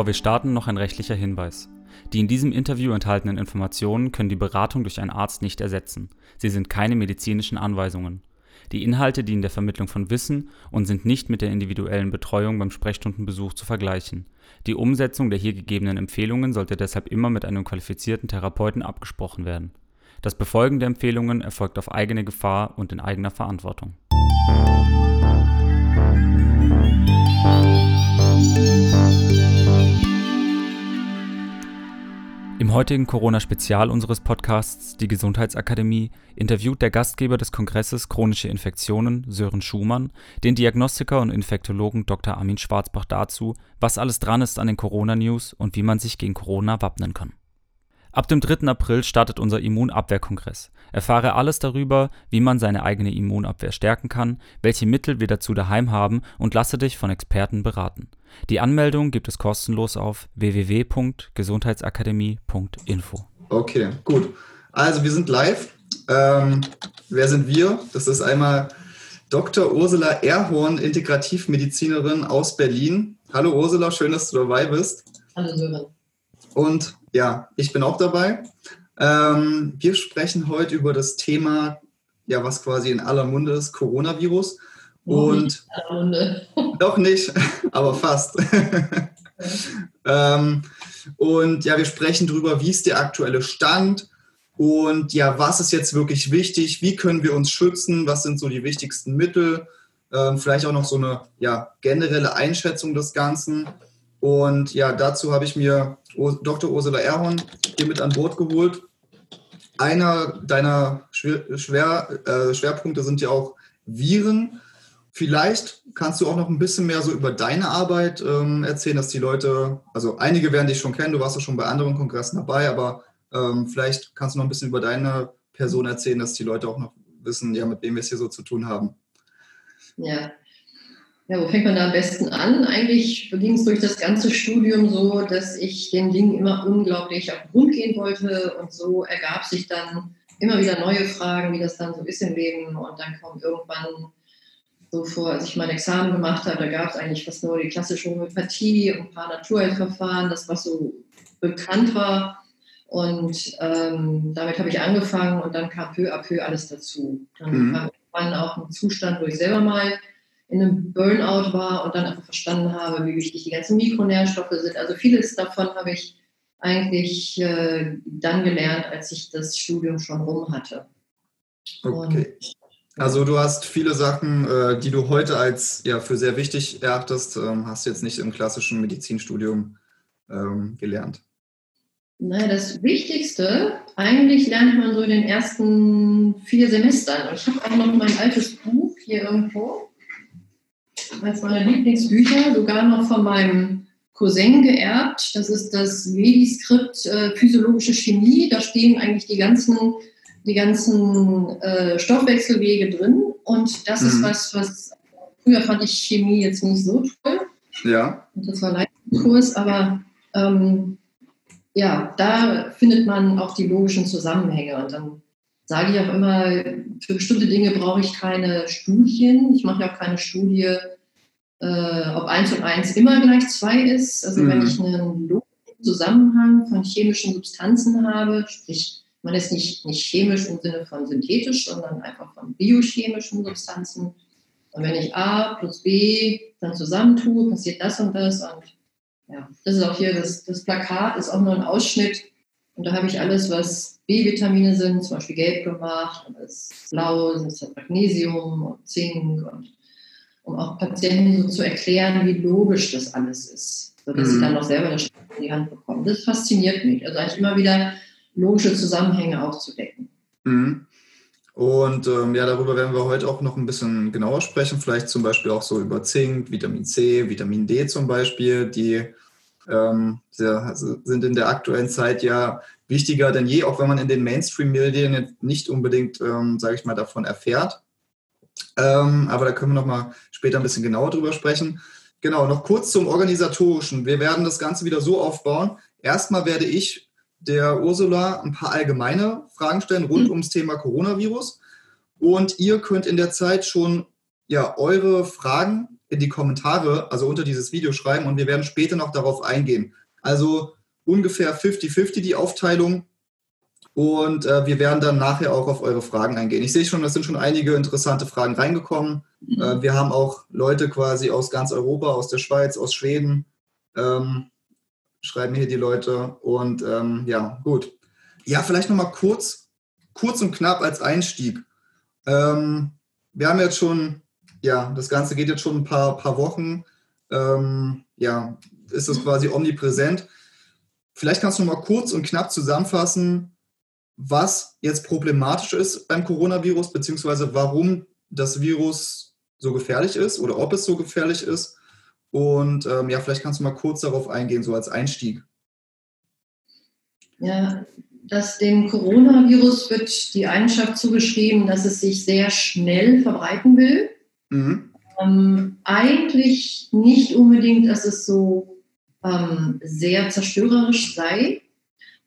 Bevor wir starten, noch ein rechtlicher Hinweis. Die in diesem Interview enthaltenen Informationen können die Beratung durch einen Arzt nicht ersetzen. Sie sind keine medizinischen Anweisungen. Die Inhalte dienen der Vermittlung von Wissen und sind nicht mit der individuellen Betreuung beim Sprechstundenbesuch zu vergleichen. Die Umsetzung der hier gegebenen Empfehlungen sollte deshalb immer mit einem qualifizierten Therapeuten abgesprochen werden. Das Befolgen der Empfehlungen erfolgt auf eigene Gefahr und in eigener Verantwortung. Im heutigen Corona-Spezial unseres Podcasts Die Gesundheitsakademie interviewt der Gastgeber des Kongresses Chronische Infektionen, Sören Schumann, den Diagnostiker und Infektologen Dr. Armin Schwarzbach dazu, was alles dran ist an den Corona-News und wie man sich gegen Corona wappnen kann. Ab dem 3. April startet unser Immunabwehrkongress. Erfahre alles darüber, wie man seine eigene Immunabwehr stärken kann, welche Mittel wir dazu daheim haben und lasse dich von Experten beraten. Die Anmeldung gibt es kostenlos auf www.gesundheitsakademie.info. Okay, gut. Also wir sind live. Ähm, wer sind wir? Das ist einmal Dr. Ursula Erhorn, Integrativmedizinerin aus Berlin. Hallo Ursula, schön, dass du dabei bist. Hallo Sören. Und ja, ich bin auch dabei. Ähm, wir sprechen heute über das Thema, ja, was quasi in aller Munde ist, Coronavirus. Und doch nicht, aber fast. ähm, und ja, wir sprechen darüber, wie ist der aktuelle Stand und ja, was ist jetzt wirklich wichtig? Wie können wir uns schützen? Was sind so die wichtigsten Mittel? Ähm, vielleicht auch noch so eine ja, generelle Einschätzung des Ganzen. Und ja, dazu habe ich mir Dr. Ursula Erhorn hier mit an Bord geholt. Einer deiner Schwer, Schwer, äh, Schwerpunkte sind ja auch Viren. Vielleicht kannst du auch noch ein bisschen mehr so über deine Arbeit ähm, erzählen, dass die Leute, also einige werden dich schon kennen, du warst ja schon bei anderen Kongressen dabei, aber ähm, vielleicht kannst du noch ein bisschen über deine Person erzählen, dass die Leute auch noch wissen, ja, mit wem wir es hier so zu tun haben. Ja, ja, wo fängt man da am besten an? Eigentlich ging es durch das ganze Studium so, dass ich den Dingen immer unglaublich auf den Grund gehen wollte und so ergab sich dann immer wieder neue Fragen, wie das dann so ist im Leben und dann kommt irgendwann so vor, als ich mein Examen gemacht habe, da gab es eigentlich fast nur die klassische Homöopathie und ein paar Naturheilverfahren, das was so bekannt war. Und ähm, damit habe ich angefangen und dann kam peu à peu alles dazu. Dann mhm. kam irgendwann auch ein Zustand, wo ich selber mal in einem Burnout war und dann einfach verstanden habe, wie wichtig die ganzen Mikronährstoffe sind. Also vieles davon habe ich eigentlich äh, dann gelernt, als ich das Studium schon rum hatte. Okay. Und, also du hast viele Sachen, äh, die du heute als ja für sehr wichtig erachtest, ähm, hast du jetzt nicht im klassischen Medizinstudium ähm, gelernt. Naja, das Wichtigste, eigentlich lernt man so in den ersten vier Semestern. Ich habe auch noch mein altes Buch hier irgendwo eines meiner Lieblingsbücher, sogar noch von meinem Cousin geerbt. Das ist das Vedi-Skript äh, Physiologische Chemie. Da stehen eigentlich die ganzen, die ganzen äh, Stoffwechselwege drin. Und das mhm. ist was, was früher fand ich Chemie jetzt nicht so toll. Ja. Und das war Leistungskurs, aber ähm, ja, da findet man auch die logischen Zusammenhänge. Und dann sage ich auch immer, für bestimmte Dinge brauche ich keine Studien. Ich mache ja auch keine Studie, äh, ob 1 und 1 immer gleich 2 ist. Also mhm. wenn ich einen logischen Zusammenhang von chemischen Substanzen habe, sprich, man ist nicht, nicht chemisch im Sinne von synthetisch, sondern einfach von biochemischen Substanzen. Und wenn ich A plus B dann zusammentue, passiert das und das. Und ja, das ist auch hier, das, das Plakat ist auch nur ein Ausschnitt. Und da habe ich alles, was B-Vitamine sind, zum Beispiel gelb gemacht, und das blau sind Magnesium und Zink und um auch Patienten so zu erklären, wie logisch das alles ist, sodass mhm. sie dann auch selber eine Stimme in die Hand bekommen. Das fasziniert mich. Also eigentlich immer wieder logische Zusammenhänge aufzudecken. Mhm. Und ähm, ja, darüber werden wir heute auch noch ein bisschen genauer sprechen. Vielleicht zum Beispiel auch so über Zink, Vitamin C, Vitamin D zum Beispiel, die ähm, sehr, sind in der aktuellen Zeit ja wichtiger denn je, auch wenn man in den Mainstream-Medien nicht unbedingt, ähm, sage ich mal, davon erfährt. Ähm, aber da können wir noch mal später ein bisschen genauer drüber sprechen. Genau, noch kurz zum Organisatorischen. Wir werden das Ganze wieder so aufbauen. Erstmal werde ich der Ursula ein paar allgemeine Fragen stellen rund mhm. ums Thema Coronavirus. Und ihr könnt in der Zeit schon ja, eure Fragen in die Kommentare, also unter dieses Video schreiben und wir werden später noch darauf eingehen. Also ungefähr 50-50 die Aufteilung und äh, wir werden dann nachher auch auf eure Fragen eingehen. Ich sehe schon, es sind schon einige interessante Fragen reingekommen. Mhm. Äh, wir haben auch Leute quasi aus ganz Europa, aus der Schweiz, aus Schweden. Ähm, schreiben hier die Leute. Und ähm, ja, gut. Ja, vielleicht nochmal kurz, kurz und knapp als Einstieg. Ähm, wir haben jetzt schon, ja, das Ganze geht jetzt schon ein paar, paar Wochen. Ähm, ja, ist es quasi omnipräsent. Vielleicht kannst du noch mal kurz und knapp zusammenfassen, was jetzt problematisch ist beim Coronavirus, beziehungsweise warum das Virus so gefährlich ist oder ob es so gefährlich ist. Und ähm, ja, vielleicht kannst du mal kurz darauf eingehen, so als Einstieg. Ja, dass dem Coronavirus wird die Eigenschaft zugeschrieben, dass es sich sehr schnell verbreiten will. Mhm. Ähm, eigentlich nicht unbedingt, dass es so ähm, sehr zerstörerisch sei,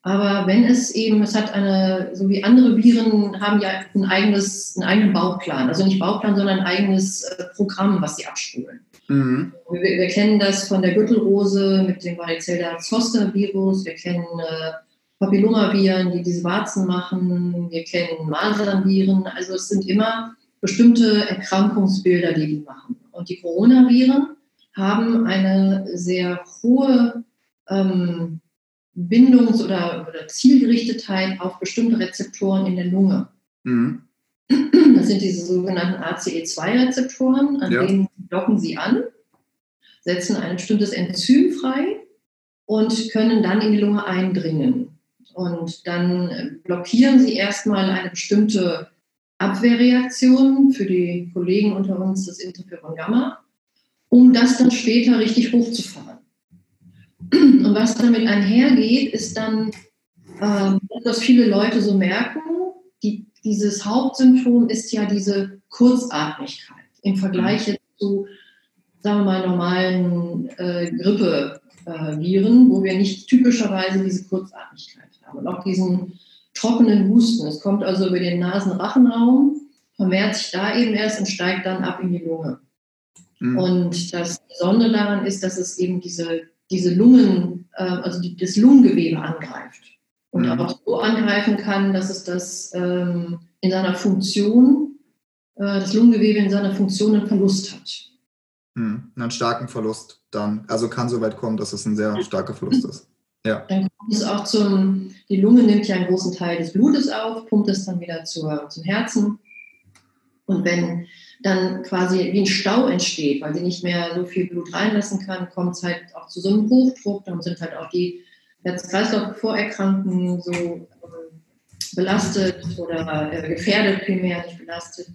aber wenn es eben, es hat eine, so wie andere Viren haben ja ein eigenes, einen eigenen Bauplan. Also nicht Bauplan, sondern ein eigenes äh, Programm, was sie abspulen. Mhm. Wir, wir, kennen das von der Gürtelrose mit dem Varicella-Zoster-Virus. Wir kennen äh, Papillomaviren, die diese Warzen machen. Wir kennen Masernviren. Also es sind immer bestimmte Erkrankungsbilder, die die machen. Und die Coronaviren haben eine sehr hohe ähm, Bindungs- oder, oder, Zielgerichtetheit auf bestimmte Rezeptoren in der Lunge. Mhm. Das sind diese sogenannten ACE2-Rezeptoren, an ja. denen docken sie an, setzen ein bestimmtes Enzym frei und können dann in die Lunge eindringen. Und dann blockieren sie erstmal eine bestimmte Abwehrreaktion für die Kollegen unter uns, das Interferon Gamma, um das dann später richtig hochzufahren. Und was damit einhergeht, ist dann, ähm, dass viele Leute so merken, die, dieses Hauptsymptom ist ja diese Kurzatmigkeit im Vergleich mhm. zu, sagen wir mal, normalen äh, Grippeviren, äh, wo wir nicht typischerweise diese Kurzatmigkeit haben und auch diesen trockenen Husten. Es kommt also über den Nasenrachenraum, vermehrt sich da eben erst und steigt dann ab in die Lunge. Mhm. Und das Besondere daran ist, dass es eben diese diese Lungen, äh, also die, das Lungengewebe angreift. Und mhm. auch so angreifen kann, dass es das ähm, in seiner Funktion, äh, das Lungengewebe in seiner Funktion einen Verlust hat. Mhm. Einen starken Verlust dann. Also kann so weit kommen, dass es ein sehr starker Verlust ist. Ja. Dann kommt es auch zum, die Lunge nimmt ja einen großen Teil des Blutes auf, pumpt es dann wieder zur, zum Herzen. Und wenn dann quasi wie ein Stau entsteht, weil sie nicht mehr so viel Blut reinlassen kann, kommt es halt auch zu so einem Hochdruck. Dann sind halt auch die Herz-Kreislauf-Vorerkrankten so ähm, belastet oder äh, gefährdet primär, nicht belastet.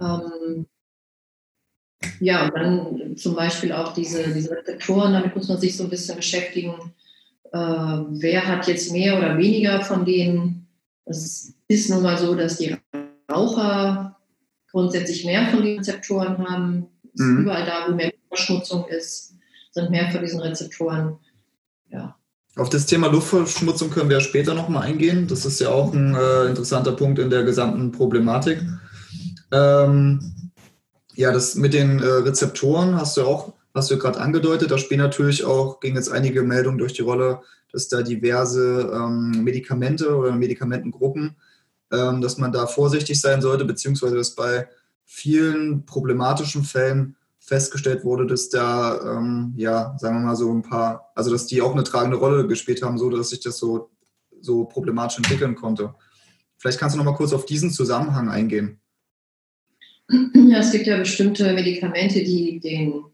Ähm, ja, und dann zum Beispiel auch diese, diese Rezeptoren, damit muss man sich so ein bisschen beschäftigen. Äh, wer hat jetzt mehr oder weniger von denen? Es ist nun mal so, dass die Raucher grundsätzlich mehr von den Rezeptoren haben. Mhm. Überall da, wo mehr Verschmutzung ist, sind mehr von diesen Rezeptoren. Ja. Auf das Thema Luftverschmutzung können wir später nochmal eingehen. Das ist ja auch ein äh, interessanter Punkt in der gesamten Problematik. Ähm, ja, das mit den äh, Rezeptoren hast du auch, hast du gerade angedeutet. Da spielen natürlich auch, gingen jetzt einige Meldungen durch die Rolle, dass da diverse ähm, Medikamente oder Medikamentengruppen ähm, dass man da vorsichtig sein sollte, beziehungsweise dass bei vielen problematischen Fällen festgestellt wurde, dass da, ähm, ja, sagen wir mal so ein paar, also dass die auch eine tragende Rolle gespielt haben, so dass sich das so, so problematisch entwickeln konnte. Vielleicht kannst du noch mal kurz auf diesen Zusammenhang eingehen. Ja, es gibt ja bestimmte Medikamente, die den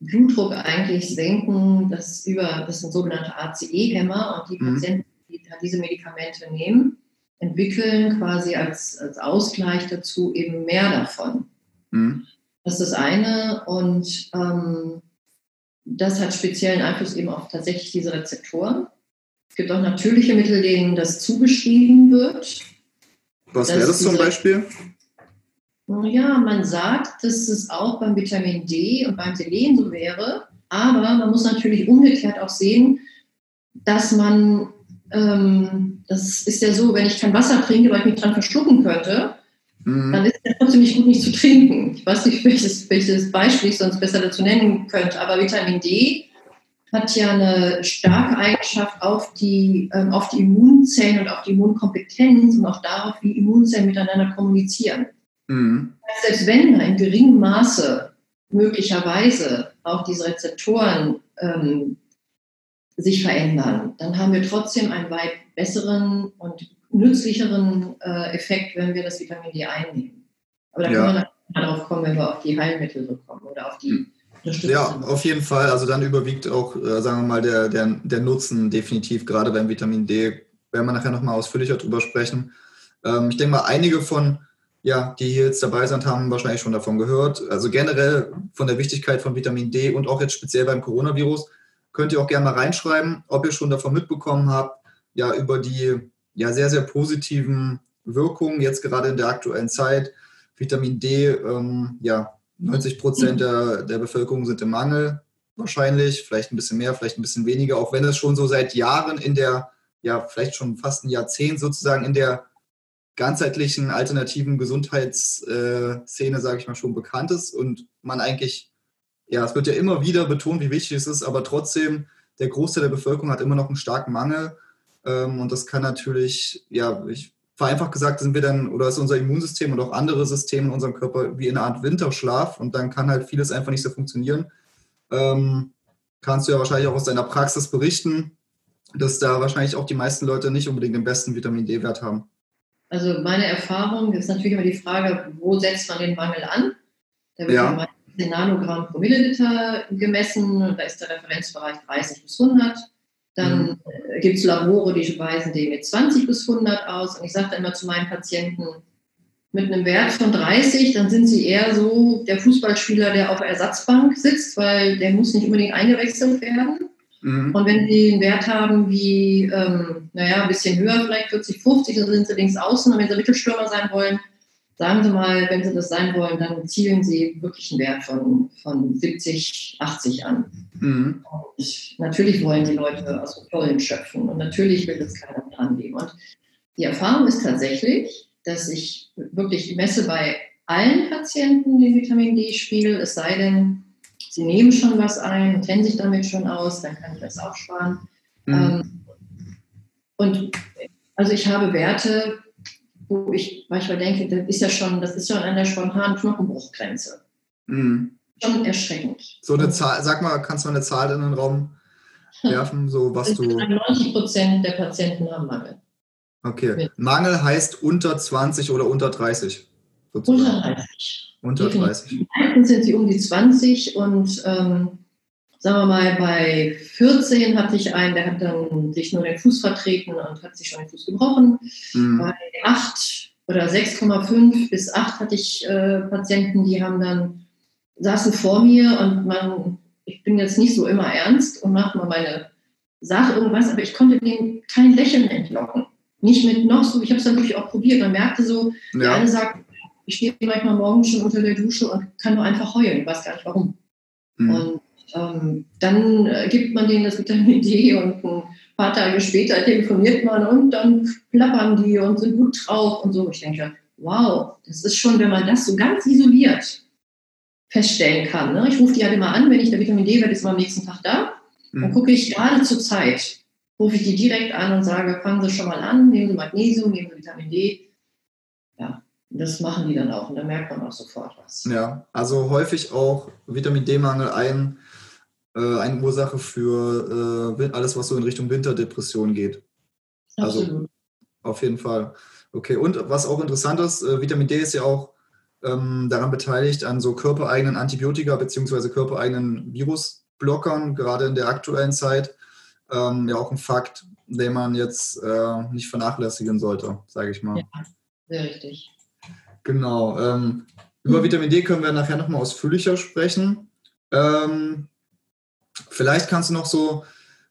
Blutdruck eigentlich senken. Das, über, das sind sogenannte ACE-Hämmer und die mhm. Patienten, die diese Medikamente nehmen, entwickeln, quasi als, als Ausgleich dazu eben mehr davon. Mhm. Das ist das eine. Und ähm, das hat speziellen Einfluss eben auf tatsächlich diese Rezeptoren. Es gibt auch natürliche Mittel, denen das zugeschrieben wird. Was wäre das zum Beispiel? Ja, man sagt, dass es auch beim Vitamin D und beim Selen so wäre. Aber man muss natürlich umgekehrt auch sehen, dass man ähm, das ist ja so, wenn ich kein Wasser trinke, weil ich mich dran verschlucken könnte, mhm. dann ist es trotzdem nicht gut, nicht zu trinken. Ich weiß nicht, welches, welches Beispiel ich sonst besser dazu nennen könnte, aber Vitamin D hat ja eine starke Eigenschaft auf die, ähm, auf die Immunzellen und auf die Immunkompetenz und auch darauf, wie Immunzellen miteinander kommunizieren. Mhm. Selbst wenn da in geringem Maße möglicherweise auch diese Rezeptoren ähm, sich verändern, dann haben wir trotzdem einen weit besseren und nützlicheren äh, Effekt, wenn wir das Vitamin D einnehmen. Aber da ja. können wir darauf kommen, wenn wir auf die Heilmittel kommen oder auf die mhm. Ja, auf jeden Fall. Also dann überwiegt auch, äh, sagen wir mal, der, der, der Nutzen definitiv, gerade beim Vitamin D. Werden wir nachher nochmal ausführlicher drüber sprechen. Ähm, ich denke mal, einige von, ja, die hier jetzt dabei sind, haben wahrscheinlich schon davon gehört. Also generell von der Wichtigkeit von Vitamin D und auch jetzt speziell beim Coronavirus könnt ihr auch gerne mal reinschreiben, ob ihr schon davon mitbekommen habt, ja, über die ja, sehr, sehr positiven Wirkungen jetzt gerade in der aktuellen Zeit. Vitamin D, ähm, ja, 90 Prozent der, der Bevölkerung sind im Mangel wahrscheinlich, vielleicht ein bisschen mehr, vielleicht ein bisschen weniger, auch wenn es schon so seit Jahren in der, ja, vielleicht schon fast ein Jahrzehnt sozusagen in der ganzheitlichen alternativen Gesundheitsszene, sage ich mal, schon bekannt ist und man eigentlich, ja, es wird ja immer wieder betont, wie wichtig es ist, aber trotzdem, der Großteil der Bevölkerung hat immer noch einen starken Mangel ähm, und das kann natürlich, ja, ich vereinfacht gesagt sind wir dann, oder ist unser Immunsystem und auch andere Systeme in unserem Körper wie in einer Art Winterschlaf und dann kann halt vieles einfach nicht so funktionieren. Ähm, kannst du ja wahrscheinlich auch aus deiner Praxis berichten, dass da wahrscheinlich auch die meisten Leute nicht unbedingt den besten Vitamin D-Wert haben. Also meine Erfahrung ist natürlich immer die Frage, wo setzt man den Mangel an? Da wird ja. In Nanogramm pro Milliliter gemessen da ist der Referenzbereich 30 bis 100. Dann mhm. Äh, gibt es Labore, die weisen den mit 20 bis 100 aus. Und ich sage immer zu meinen Patienten, mit einem Wert von 30, dann sind sie eher so der Fußballspieler, der auf der Ersatzbank sitzt, weil der muss nicht unbedingt eingewechselt werden. Mhm. Und wenn sie einen Wert haben wie, ähm, naja, ein bisschen höher, vielleicht 40, 50, dann sind sie links außen. Und wenn sie Mittelstürmer sein wollen, sagen Sie mal, wenn Sie das sein wollen, dann zielen Sie wirklich einen Wert von, von 70, 80 an. Mhm. Und natürlich wollen die Leute aus dem Vollen schöpfen und natürlich will das keiner dran geben. Und die Erfahrung ist tatsächlich, dass ich wirklich messe bei allen Patienten den Vitamin D-Spiegel, es sei denn, sie nehmen schon was ein und kennen sich damit schon aus, dann kann ich das auch sparen. Mhm. Ähm, und also ich habe Werte, wo ich manchmal denke, das ist ja schon, das ist schon an der spontanen Knochenbruchgrenze. Mhm. Schon erschreckend. So eine Zahl, sag mal, kannst du eine Zahl in den Raum werfen, so was du. 90 Prozent der Patienten haben Mangel. Okay. Mangel heißt unter 20 oder unter 30? Sozusagen. Unter 30. Unter 30. Meistens sind sie um die 20 und ähm, sagen wir mal, bei 14 hatte ich einen, der hat dann sich nur den Fuß vertreten und hat sich schon den Fuß gebrochen. Mhm. Bei 8 oder 6,5 bis 8 hatte ich äh, Patienten, die haben dann, saßen vor mir und man, ich bin jetzt nicht so immer ernst und mache mal meine Sache irgendwas, aber ich konnte dem kein Lächeln entlocken. Nicht mit noch so, ich habe es dann wirklich auch probiert. Man merkte so, ja. der eine sagt, ich stehe manchmal morgens schon unter der Dusche und kann nur einfach heulen, ich weiß gar nicht warum. Mhm. Und ähm, dann äh, gibt man denen das Vitamin D und ein paar Tage später telefoniert man und dann plappern die und sind gut drauf und so. Ich denke, wow, das ist schon, wenn man das so ganz isoliert feststellen kann. Ne? Ich rufe die halt immer an, wenn ich der Vitamin D-Wert ist immer am nächsten Tag da. Mhm. Dann gucke ich gerade zur Zeit, rufe ich die direkt an und sage, fangen Sie schon mal an, nehmen Sie Magnesium, nehmen Sie Vitamin D. Ja, das machen die dann auch und da merkt man auch sofort was. Ja, also häufig auch Vitamin D-Mangel ein äh, eine Ursache für äh, alles, was so in Richtung Winterdepression geht. Also Absolut. Also auf jeden Fall. Okay, und was auch interessant ist, äh, Vitamin D ist ja auch ähm, daran beteiligt an so körpereigenen Antibiotika bzw. körpereigenen Virusblockern, gerade in der aktuellen Zeit. Ähm, ja, auch ein Fakt, den man jetzt äh, nicht vernachlässigen sollte, sage ich mal. Ja, sehr richtig. Genau. Ähm, über mhm. Vitamin D können wir nachher nochmal ausführlicher sprechen. Ähm, Vielleicht kannst du noch so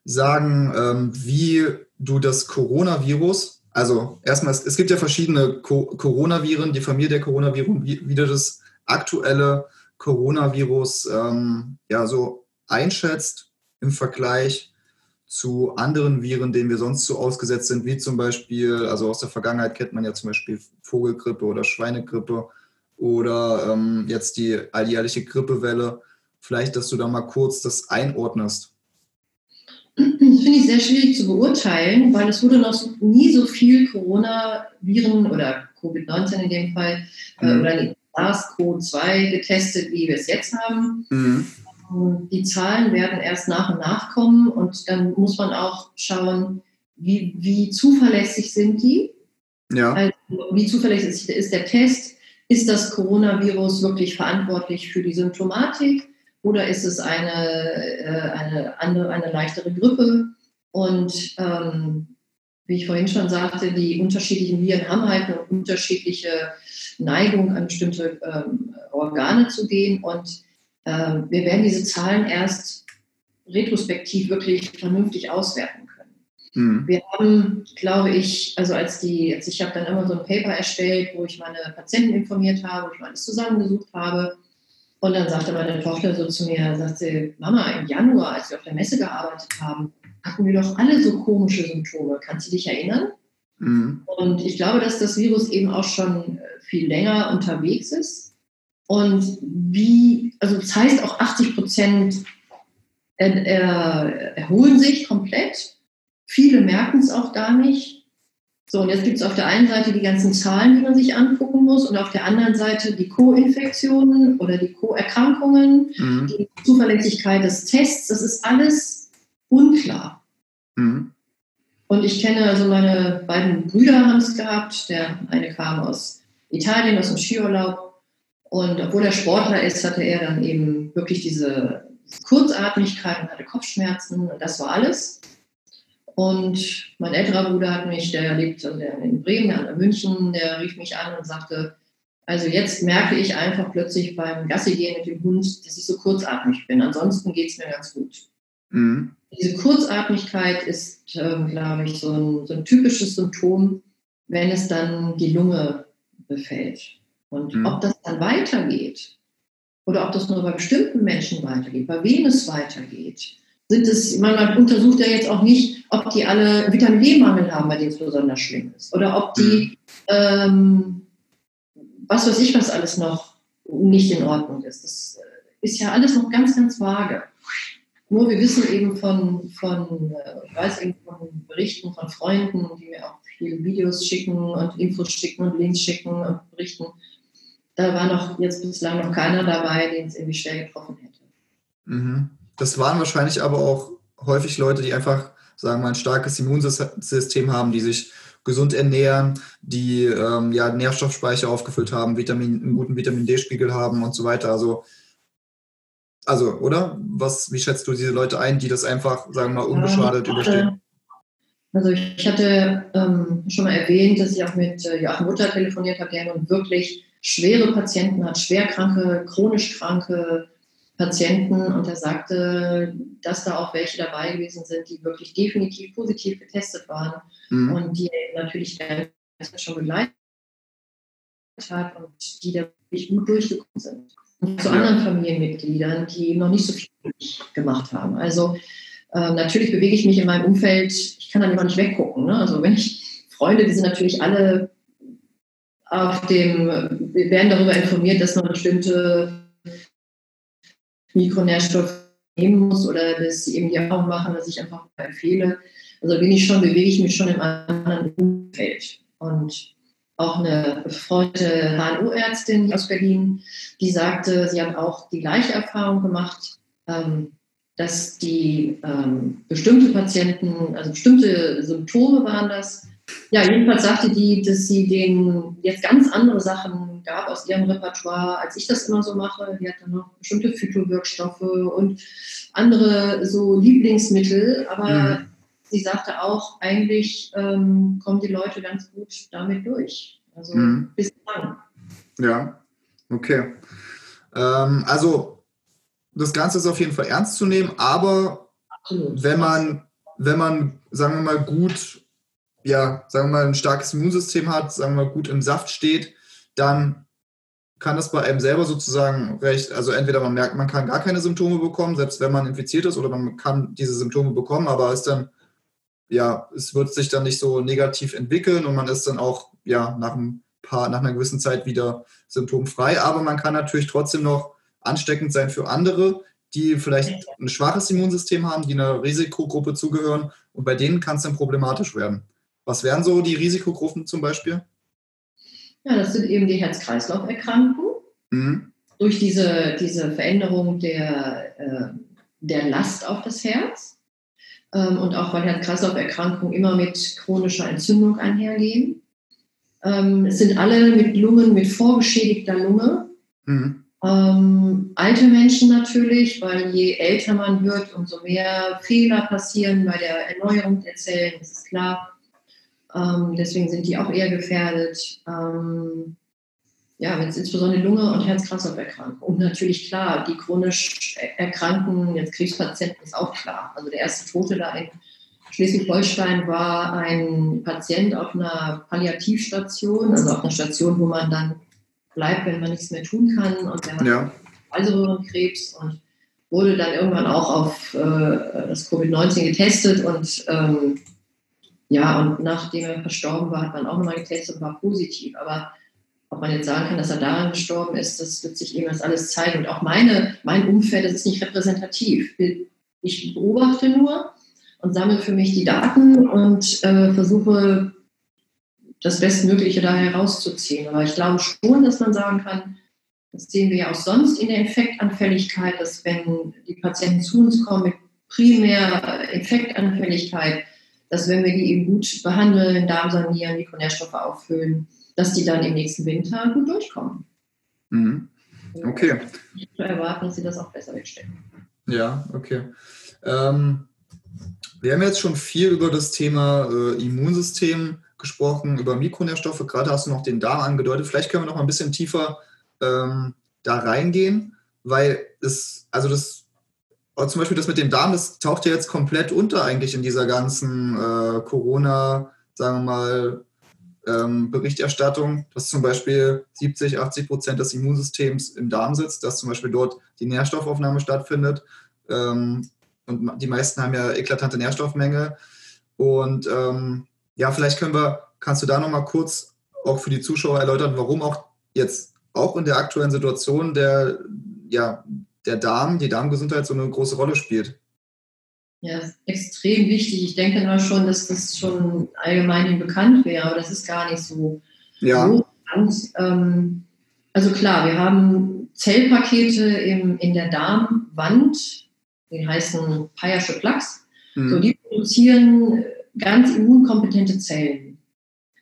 sagen, ähm, wie du das Coronavirus, also erstmal, es, es gibt ja verschiedene Co Coronaviren, die Familie der Coronaviren, wie, wie du das aktuelle Coronavirus ähm, ja so einschätzt im Vergleich zu anderen Viren, denen wir sonst so ausgesetzt sind, wie zum Beispiel, also aus der Vergangenheit kennt man ja zum Beispiel Vogelgrippe oder Schweinegrippe oder ähm, jetzt die alljährliche Grippewelle. Vielleicht, dass du da mal kurz das einordnest. Das finde ich sehr schwierig zu beurteilen, weil es wurde noch nie so viel Coronaviren oder Covid-19 in dem Fall äh, mhm. oder SARS-CoV-2 getestet, wie wir es jetzt haben. Mhm. Die Zahlen werden erst nach und nach kommen und dann muss man auch schauen, wie, wie zuverlässig sind die. Ja. Also, wie zuverlässig ist der Test? Ist das Coronavirus wirklich verantwortlich für die Symptomatik oder ist es eine, äh, eine, andere, eine leichtere Grippe? Und ähm, wie ich vorhin schon sagte, die unterschiedlichen Viren haben halt eine unterschiedliche Neigung an bestimmte ähm, Organe zu gehen. Und ähm, wir werden diese Zahlen erst retrospektiv wirklich vernünftig auswerten können. Mhm. Wir haben, glaube ich, also als die, als ich habe dann immer so ein Paper erstellt, wo ich meine Patienten informiert habe, wo ich alles zusammengesucht habe. Und dann sagte meine Tochter so zu mir, sagte, Mama, im Januar, als wir auf der Messe gearbeitet haben, hatten wir doch alle so komische Symptome. Kannst du dich erinnern? Mhm. Und ich glaube, dass das Virus eben auch schon äh, viel länger unterwegs ist. Und wie, also das heißt auch 80 Prozent er, er, erholen sich komplett. Viele merken es auch gar nicht. So, und jetzt gibt es auf der einen Seite die ganzen Zahlen, die man sich angucken muss, und auf der anderen Seite die Co-Infektionen oder die Co-Erkrankungen, mhm. die Zuverlässigkeit des Tests. Das ist alles unklar. Mhm. Und ich kenne also meine beiden Brüder haben es gehabt. Der eine kam aus Italien, aus dem Skiurlaub. Und obwohl er Sportler ist, hatte er dann eben wirklich diese Kurzatmigkeit und hatte Kopfschmerzen und das war alles. Und mein älterer Bruder hat mich, der lebt in Bremen, der in München, der rief mich an und sagte, also jetzt merke ich einfach plötzlich beim Gassi gehen mit dem Hund, dass ich so kurzatmig bin. Ansonsten geht es mir ganz gut. Mhm. Diese Kurzatmigkeit ist, äh, glaube ich, so ein, so ein, typisches Symptom, wenn es dann die Lunge befällt. Und mhm. ob das dann weitergeht oder ob das nur bei bestimmten Menschen weitergeht, bei wem es weitergeht, sind es, man untersucht ja jetzt auch nicht, ob die alle Vitamin D-Mangel haben, bei denen es besonders schlimm ist. Oder ob die, mhm. ähm, was weiß ich, was alles noch nicht in Ordnung ist. Das äh, ist ja alles noch ganz, ganz vage. Nur wir wissen eben von, von äh, ich weiß eben von Berichten von Freunden, die mir auch viele Videos schicken und Infos schicken und Links schicken und berichten. Da war noch jetzt bislang noch keiner dabei, den es irgendwie schwer getroffen hätte. Mhm. Das waren wahrscheinlich aber auch häufig Leute, die einfach, sagen wir mal, ein starkes Immunsystem haben, die sich gesund ernähren, die ähm, ja, Nährstoffspeicher aufgefüllt haben, Vitamin, einen guten Vitamin D-Spiegel haben und so weiter. Also also, oder? Was, wie schätzt du diese Leute ein, die das einfach, sagen wir mal, unbeschadet ja, überstehen? Also ich hatte ähm, schon mal erwähnt, dass ich auch mit äh, Joachim Mutter telefoniert habe, der nun wirklich schwere Patienten hat, schwerkranke, chronisch kranke Patienten. Und er sagte, dass da auch welche dabei gewesen sind, die wirklich definitiv positiv getestet waren mhm. und die natürlich schon begleitet hat und die da wirklich gut durchgekommen sind zu anderen Familienmitgliedern, die noch nicht so viel gemacht haben. Also äh, natürlich bewege ich mich in meinem Umfeld, ich kann dann immer nicht weggucken. Ne? Also wenn ich Freunde, die sind natürlich alle auf dem, werden darüber informiert, dass man bestimmte Mikronährstoffe nehmen muss oder dass sie eben die Erfahrung machen, dass ich einfach empfehle. Also bin ich schon, bewege ich mich schon im anderen Umfeld. Und auch eine befreundete HNO-Ärztin aus Berlin, die sagte, sie hat auch die gleiche Erfahrung gemacht, ähm, dass die ähm, bestimmte Patienten, also bestimmte Symptome waren das. Ja, jedenfalls sagte die, dass sie denen jetzt ganz andere Sachen gab aus ihrem Repertoire, als ich das immer so mache. Die hat dann noch bestimmte Phytowirkstoffe und andere so Lieblingsmittel, aber mhm sie sagte auch, eigentlich ähm, kommen die Leute ganz gut damit durch. Also mhm. bislang. Ja, okay. Ähm, also das Ganze ist auf jeden Fall ernst zu nehmen, aber Absolut. wenn man, wenn man, sagen wir mal, gut, ja, sagen wir mal, ein starkes Immunsystem hat, sagen wir mal, gut im Saft steht, dann kann das bei einem selber sozusagen recht, also entweder man merkt, man kann gar keine Symptome bekommen, selbst wenn man infiziert ist, oder man kann diese Symptome bekommen, aber ist dann, ja, es wird sich dann nicht so negativ entwickeln und man ist dann auch, ja, nach ein paar, nach einer gewissen Zeit wieder symptomfrei, aber man kann natürlich trotzdem noch ansteckend sein für andere, die vielleicht ein schwaches Immunsystem haben, die einer Risikogruppe zugehören und bei denen kann es dann problematisch werden. Was wären so die Risikogruppen zum Beispiel? Ja, das sind eben die Herz-Kreislauf-Erkrankungen. Mhm. Durch diese, diese Veränderung der, äh, der Last auf das Herz ähm, und auch weil Herz-Kreislauf-Erkrankungen immer mit chronischer Entzündung einhergehen. Ähm, es sind alle mit Lungen, mit vorgeschädigter Lunge. Mhm. Ähm, alte Menschen natürlich, weil je älter man wird, umso mehr Fehler passieren bei der Erneuerung der Zellen, das ist klar. Ähm, deswegen sind die auch eher gefährdet. Ähm, ja, wenn es insbesondere Lunge und Herz-Kreislauf-Erkrankungen. Und natürlich klar, die chronisch Erkrankten, jetzt Krebspatienten ist auch klar. Also der erste Tote da in Schleswig-Holstein war ein Patient auf einer Palliativstation, also auf einer Station, wo man dann bleibt, wenn man nichts mehr tun kann. Und der hat also Krebs und wurde dann irgendwann auch auf äh, das Covid-19 getestet und ähm, ja, und nachdem er verstorben war, hat man auch nochmal getestet und war positiv. Aber ob man jetzt sagen kann, dass er daran gestorben ist, das wird sich eben das alles zeigen. Und auch meine, mein Umfeld, das ist nicht repräsentativ. Ich beobachte nur und sammle für mich die Daten und äh, versuche das Bestmögliche da herauszuziehen. Aber ich glaube schon, dass man sagen kann, das sehen wir ja auch sonst in der Infektanfälligkeit, dass wenn die Patienten zu uns kommen mit primär Infektanfälligkeit, dass wenn wir die eben gut behandeln, Darm sanieren, Mikronährstoffe auffüllen, dass die dann im nächsten Winter gut durchkommen. Mhm. Okay. Ich erwarten, dass sie das auch besser wegstecken. Ja, okay. Ähm, wir haben jetzt schon viel über das Thema äh, Immunsystem gesprochen, über Mikronährstoffe. Gerade hast du noch den Darm angedeutet. Vielleicht können wir noch mal ein bisschen tiefer ähm, da reingehen, weil es, also das, zum Beispiel das mit dem Darm, das taucht ja jetzt komplett unter eigentlich in dieser ganzen äh, Corona, sagen wir mal, ähm, Berichterstattung, dass zum Beispiel 70, 80 Prozent des Immunsystems im Darm sitzt, dass zum Beispiel dort die Nährstoffaufnahme stattfindet. Ähm, und die meisten haben ja eklatante Nährstoffmenge. Und ähm, ja, vielleicht können wir, kannst du da nochmal kurz auch für die Zuschauer erläutern, warum auch jetzt auch in der aktuellen Situation der, ja, der Darm, die Darmgesundheit so eine große Rolle spielt. Ja, extrem wichtig. Ich denke nur schon, dass das schon allgemein bekannt wäre, aber das ist gar nicht so, ja. so bekannt. Ähm, also klar, wir haben Zellpakete im, in der Darmwand, die heißen Payasche Plaques. Mhm. So, die produzieren ganz immunkompetente Zellen.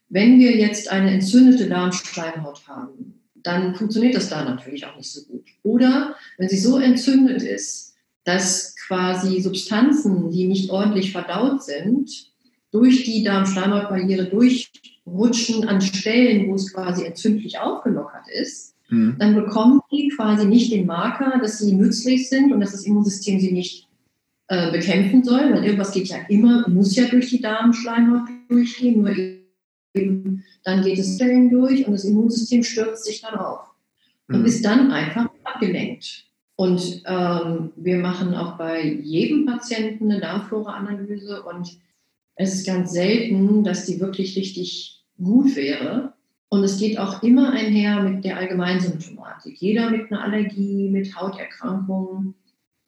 Wenn wir jetzt eine entzündete Darmschleimhaut haben, dann funktioniert das da natürlich auch nicht so gut. Oder wenn sie so entzündet ist, dass quasi Substanzen, die nicht ordentlich verdaut sind, durch die Darmschleimhautbarriere durchrutschen an Stellen, wo es quasi entzündlich aufgelockert ist, mhm. dann bekommen die quasi nicht den Marker, dass sie nützlich sind und dass das Immunsystem sie nicht äh, bekämpfen soll, weil irgendwas geht ja immer, muss ja durch die Darmschleimhaut durchgehen, nur eben, dann geht es Zellen durch und das Immunsystem stürzt sich darauf und mhm. ist dann einfach abgelenkt. Und ähm, wir machen auch bei jedem Patienten eine Darmflora-Analyse und es ist ganz selten, dass die wirklich richtig gut wäre. Und es geht auch immer einher mit der Allgemeinsymptomatik. Jeder mit einer Allergie, mit Hauterkrankungen,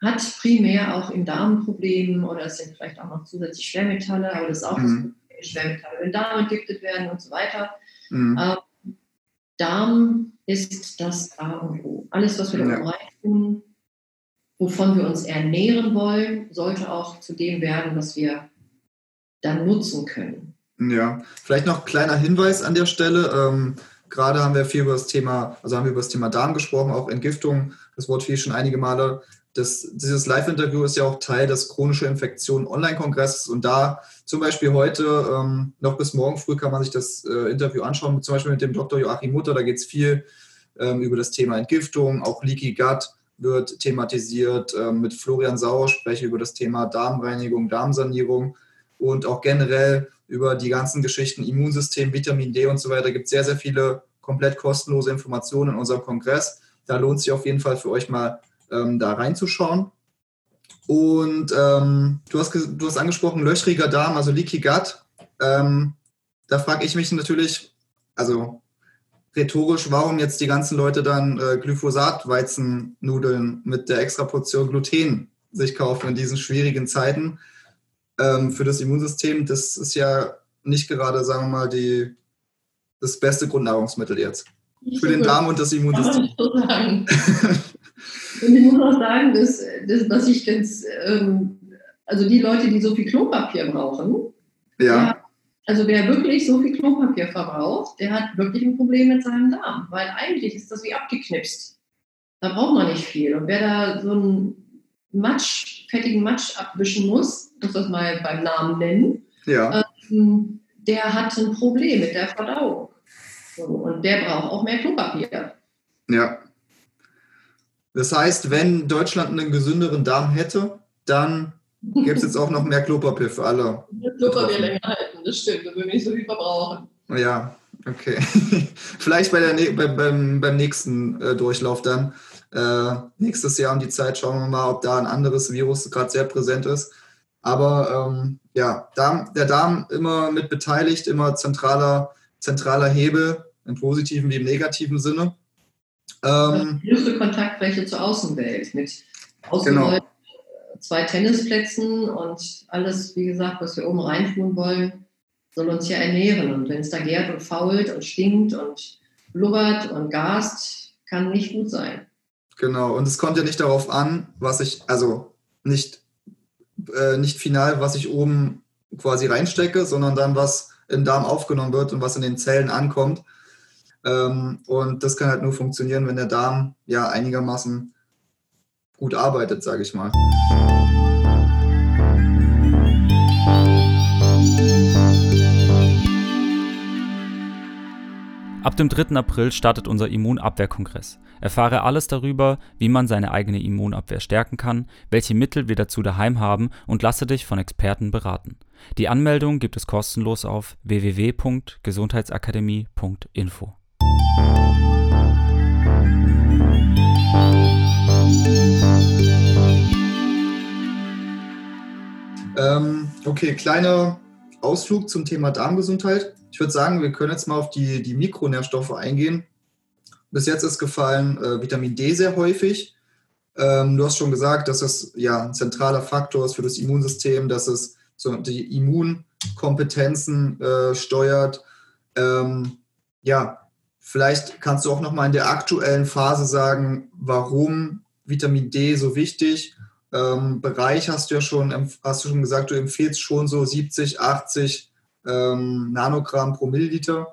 hat primär auch im Darm Probleme oder es sind vielleicht auch noch zusätzlich Schwermetalle, aber das ist auch mhm. Schwermetalle, wenn Darm entgiftet werden und so weiter. Mhm. Ähm, Darm ist das A und O. Alles, was wir ja. da tun, wovon wir uns ernähren wollen, sollte auch zu dem werden, was wir dann nutzen können. Ja, vielleicht noch ein kleiner Hinweis an der Stelle. Ähm, gerade haben wir viel über das Thema, also haben wir über das Thema Darm gesprochen, auch Entgiftung. Das Wort fiel schon einige Male das, dieses Live-Interview ist ja auch Teil des chronische Infektionen Online-Kongresses und da zum Beispiel heute, ähm, noch bis morgen früh kann man sich das äh, Interview anschauen, zum Beispiel mit dem Dr. Joachim Mutter, da geht es viel ähm, über das Thema Entgiftung, auch Leaky Gut wird thematisiert, ähm, mit Florian Sauer spreche ich über das Thema Darmreinigung, Darmsanierung und auch generell über die ganzen Geschichten Immunsystem, Vitamin D und so weiter, gibt es sehr, sehr viele komplett kostenlose Informationen in unserem Kongress. Da lohnt sich auf jeden Fall für euch mal ähm, da reinzuschauen. Und ähm, du, hast, du hast angesprochen, löchriger Darm, also Leaky Gut. Ähm, da frage ich mich natürlich, also rhetorisch, warum jetzt die ganzen Leute dann äh, Glyphosat-Weizennudeln mit der extra Portion Gluten sich kaufen in diesen schwierigen Zeiten ähm, für das Immunsystem. Das ist ja nicht gerade, sagen wir mal, die, das beste Grundnahrungsmittel jetzt. Für den Darm und das Immunsystem. Und ich muss auch sagen, dass, dass was ich ganz, ähm, also die Leute, die so viel Klopapier brauchen, ja. Also wer wirklich so viel Klopapier verbraucht, der hat wirklich ein Problem mit seinem Darm, weil eigentlich ist das wie abgeknipst. Da braucht man nicht viel. Und wer da so einen Matsch, fettigen Matsch abwischen muss, muss das mal beim Namen nennen, ja. ähm, der hat ein Problem mit der Verdauung. So, und der braucht auch mehr Klopapier. Ja. Das heißt, wenn Deutschland einen gesünderen Darm hätte, dann gäbe es jetzt auch noch mehr Klopapier für alle. Klopapier länger halten, das stimmt, wir würden nicht so viel verbrauchen. Ja, okay. Vielleicht bei der, bei, beim, beim nächsten äh, Durchlauf dann. Äh, nächstes Jahr um die Zeit schauen wir mal, ob da ein anderes Virus gerade sehr präsent ist. Aber ähm, ja, Darm, der Darm immer mit beteiligt, immer zentraler, zentraler Hebel, im positiven wie im negativen Sinne. Ähm, größte Kontaktfläche zur Außenwelt mit genau zwei Tennisplätzen und alles, wie gesagt, was wir oben reintun wollen, soll uns ja ernähren. Und wenn es da gärt und fault und stinkt und blubbert und gast, kann nicht gut sein. Genau, und es kommt ja nicht darauf an, was ich, also nicht, äh, nicht final, was ich oben quasi reinstecke, sondern dann, was im Darm aufgenommen wird und was in den Zellen ankommt. Ähm, und das kann halt nur funktionieren, wenn der Darm ja einigermaßen gut arbeitet, sage ich mal. Ab dem 3. April startet unser Immunabwehrkongress. Erfahre alles darüber, wie man seine eigene Immunabwehr stärken kann, welche Mittel wir dazu daheim haben und lasse dich von Experten beraten. Die Anmeldung gibt es kostenlos auf www.gesundheitsakademie.info. Ähm, okay, kleiner Ausflug zum Thema Darmgesundheit. Ich würde sagen, wir können jetzt mal auf die, die Mikronährstoffe eingehen. Bis jetzt ist gefallen äh, Vitamin D sehr häufig. Ähm, du hast schon gesagt, dass es ja ein zentraler Faktor ist für das Immunsystem, dass es so die Immunkompetenzen äh, steuert. Ähm, ja, vielleicht kannst du auch noch mal in der aktuellen Phase sagen, warum Vitamin D so wichtig ähm, Bereich hast du ja schon, hast du schon gesagt, du empfehlst schon so 70, 80 ähm, Nanogramm pro Milliliter.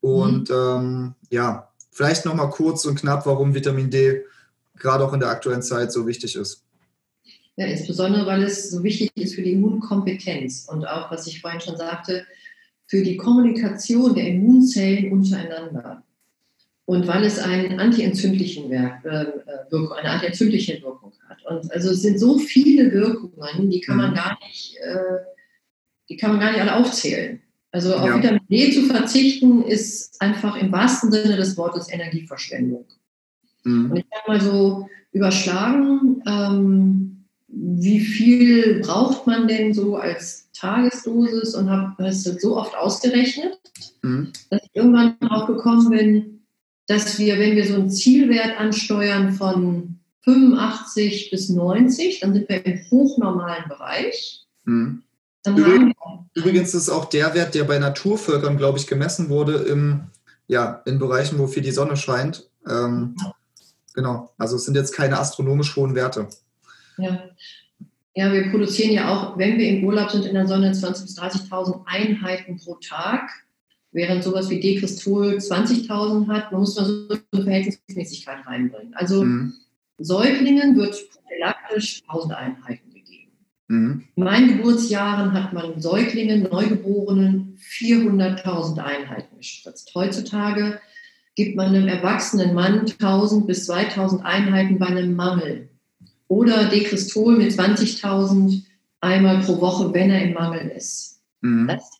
Und mhm. ähm, ja, vielleicht nochmal kurz und knapp, warum Vitamin D gerade auch in der aktuellen Zeit so wichtig ist. Ja, insbesondere, weil es so wichtig ist für die Immunkompetenz und auch, was ich vorhin schon sagte, für die Kommunikation der Immunzellen untereinander. Und weil es einen antientzündlichen Werk, äh, äh, Wirkung, eine antientzündliche Wirkung hat. Und also es sind so viele Wirkungen, die kann man mhm. gar nicht, äh, die kann man gar nicht alle aufzählen. Also auf ja. Vitamin D zu verzichten, ist einfach im wahrsten Sinne des Wortes Energieverschwendung. Mhm. Und ich habe mal so überschlagen, ähm, wie viel braucht man denn so als Tagesdosis und habe es so oft ausgerechnet, mhm. dass ich irgendwann drauf gekommen bin, dass wir, wenn wir so einen Zielwert ansteuern von 85 bis 90, dann sind wir im hochnormalen Bereich. Mhm. Übrigens, übrigens ist auch der Wert, der bei Naturvölkern, glaube ich, gemessen wurde, im, ja, in Bereichen, wo viel die Sonne scheint. Ähm, genau, also es sind jetzt keine astronomisch hohen Werte. Ja. ja, wir produzieren ja auch, wenn wir im Urlaub sind in der Sonne, 20.000 bis 30.000 Einheiten pro Tag während sowas wie Dekristol 20.000 hat, man muss da so eine Verhältnismäßigkeit reinbringen. Also mhm. Säuglingen wird prophylaktisch 1000 Einheiten gegeben. Mhm. In meinen Geburtsjahren hat man Säuglingen, Neugeborenen 400.000 Einheiten gespritzt. Heutzutage gibt man einem erwachsenen Mann 1000 bis 2000 Einheiten bei einem Mangel. Oder Dekristol mit 20.000 einmal pro Woche, wenn er im Mangel ist. Mhm. Das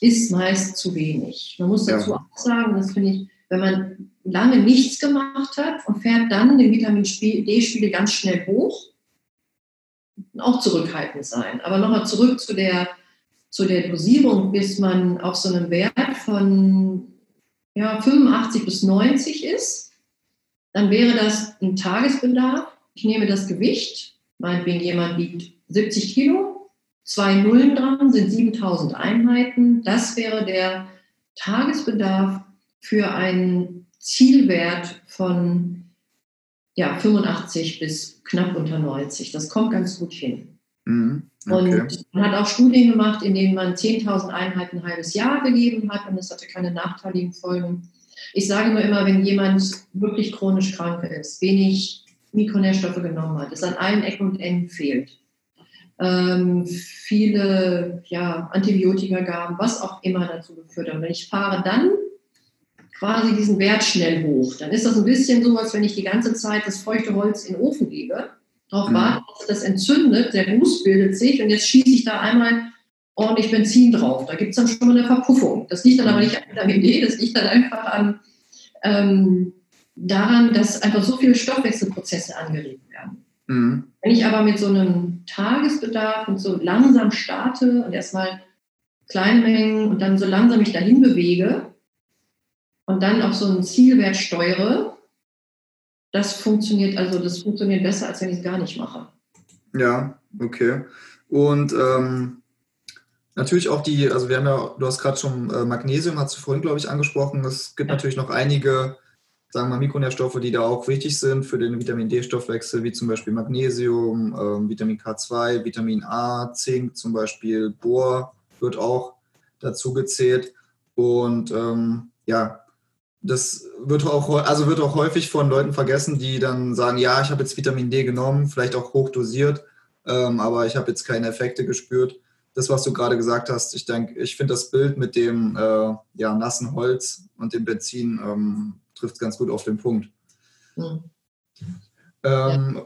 ist meist zu wenig. Man muss dazu ja. auch sagen, das finde ich, wenn man lange nichts gemacht hat und fährt dann den Vitamin D-Spiegel ganz schnell hoch, auch zurückhaltend sein. Aber nochmal zurück zu der, zu der Dosierung, bis man auf so einem Wert von ja, 85 bis 90 ist, dann wäre das ein Tagesbedarf. Ich nehme das Gewicht, meinetwegen jemand wiegt 70 Kilo, zwei Nullen dran sind 7000 Einheiten. Das wäre der Tagesbedarf für einen Zielwert von ja, 85 bis knapp unter 90. Das kommt ganz gut hin. Mhm, okay. Und man hat auch Studien gemacht, in denen man 10.000 Einheiten ein halbes Jahr gegeben hat und es hatte keine nachteiligen Folgen. Ich sage nur immer, wenn jemand wirklich chronisch krank ist, wenig Mikronährstoffe genommen hat, es an allen Ecken und Enden fehlt, ähm, viele ja, Antibiotika gaben, was auch immer dazu geführt hat. Und wenn ich fahre dann quasi diesen Wert schnell hoch, dann ist das ein bisschen so, als wenn ich die ganze Zeit das feuchte Holz in den Ofen gebe, darauf mhm. warte, dass das entzündet, der Ruß bildet sich und jetzt schieße ich da einmal ordentlich Benzin drauf. Da gibt es dann schon mal eine Verpuffung. Das liegt dann aber nicht an Vitamin D, das liegt dann einfach an, ähm, daran, dass einfach so viele Stoffwechselprozesse angeregt werden. Mhm. Wenn ich aber mit so einem Tagesbedarf und so langsam starte und erstmal kleine Mengen und dann so langsam mich dahin bewege und dann auf so einen Zielwert steuere, das funktioniert, also das funktioniert besser, als wenn ich es gar nicht mache. Ja, okay. Und ähm, natürlich auch die, also wir haben ja, du hast gerade schon äh, Magnesium, hast du vorhin, glaube ich, angesprochen. Es gibt ja. natürlich noch einige sagen wir mal, Mikronährstoffe, die da auch wichtig sind für den Vitamin D-Stoffwechsel, wie zum Beispiel Magnesium, ähm, Vitamin K2, Vitamin A, Zink zum Beispiel, Bohr wird auch dazu gezählt. Und ähm, ja, das wird auch, also wird auch häufig von Leuten vergessen, die dann sagen, ja, ich habe jetzt Vitamin D genommen, vielleicht auch hochdosiert, ähm, aber ich habe jetzt keine Effekte gespürt. Das, was du gerade gesagt hast, ich denke, ich finde das Bild mit dem äh, ja, nassen Holz und dem Benzin ähm, trifft es ganz gut auf den Punkt. Mhm. Ähm,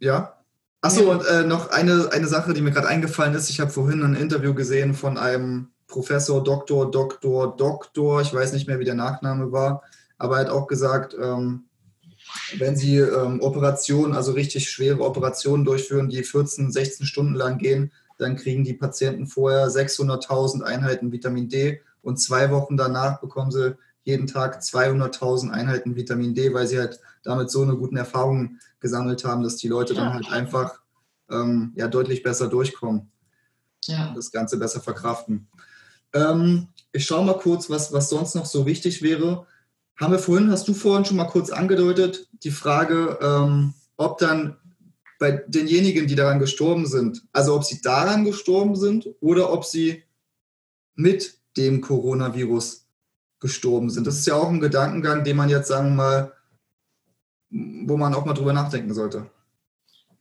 ja. ja. Achso, und äh, noch eine, eine Sache, die mir gerade eingefallen ist. Ich habe vorhin ein Interview gesehen von einem Professor, Doktor, Doktor, Doktor, ich weiß nicht mehr, wie der Nachname war, aber er hat auch gesagt, ähm, wenn Sie ähm, Operationen, also richtig schwere Operationen durchführen, die 14, 16 Stunden lang gehen, dann kriegen die Patienten vorher 600.000 Einheiten Vitamin D und zwei Wochen danach bekommen sie jeden Tag 200.000 Einheiten Vitamin D, weil sie halt damit so eine guten Erfahrung gesammelt haben, dass die Leute ja. dann halt einfach ähm, ja, deutlich besser durchkommen. Ja. Das Ganze besser verkraften. Ähm, ich schaue mal kurz, was, was sonst noch so wichtig wäre. Haben wir vorhin, hast du vorhin schon mal kurz angedeutet, die Frage, ähm, ob dann bei denjenigen, die daran gestorben sind, also ob sie daran gestorben sind oder ob sie mit dem Coronavirus gestorben sind. Das ist ja auch ein Gedankengang, den man jetzt, sagen wir mal, wo man auch mal drüber nachdenken sollte.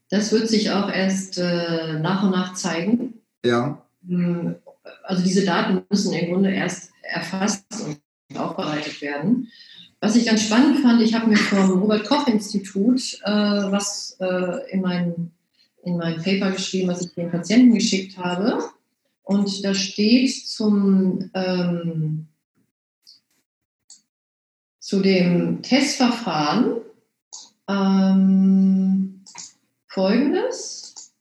Das wird sich auch erst äh, nach und nach zeigen. Ja. Hm, also diese Daten müssen im Grunde erst erfasst und aufbereitet werden. Was ich ganz spannend fand, ich habe mir vom Robert Koch Institut äh, was äh, in, mein, in mein Paper geschrieben, was ich den Patienten geschickt habe. Und da steht zum ähm, zu dem Testverfahren ähm, Folgendes.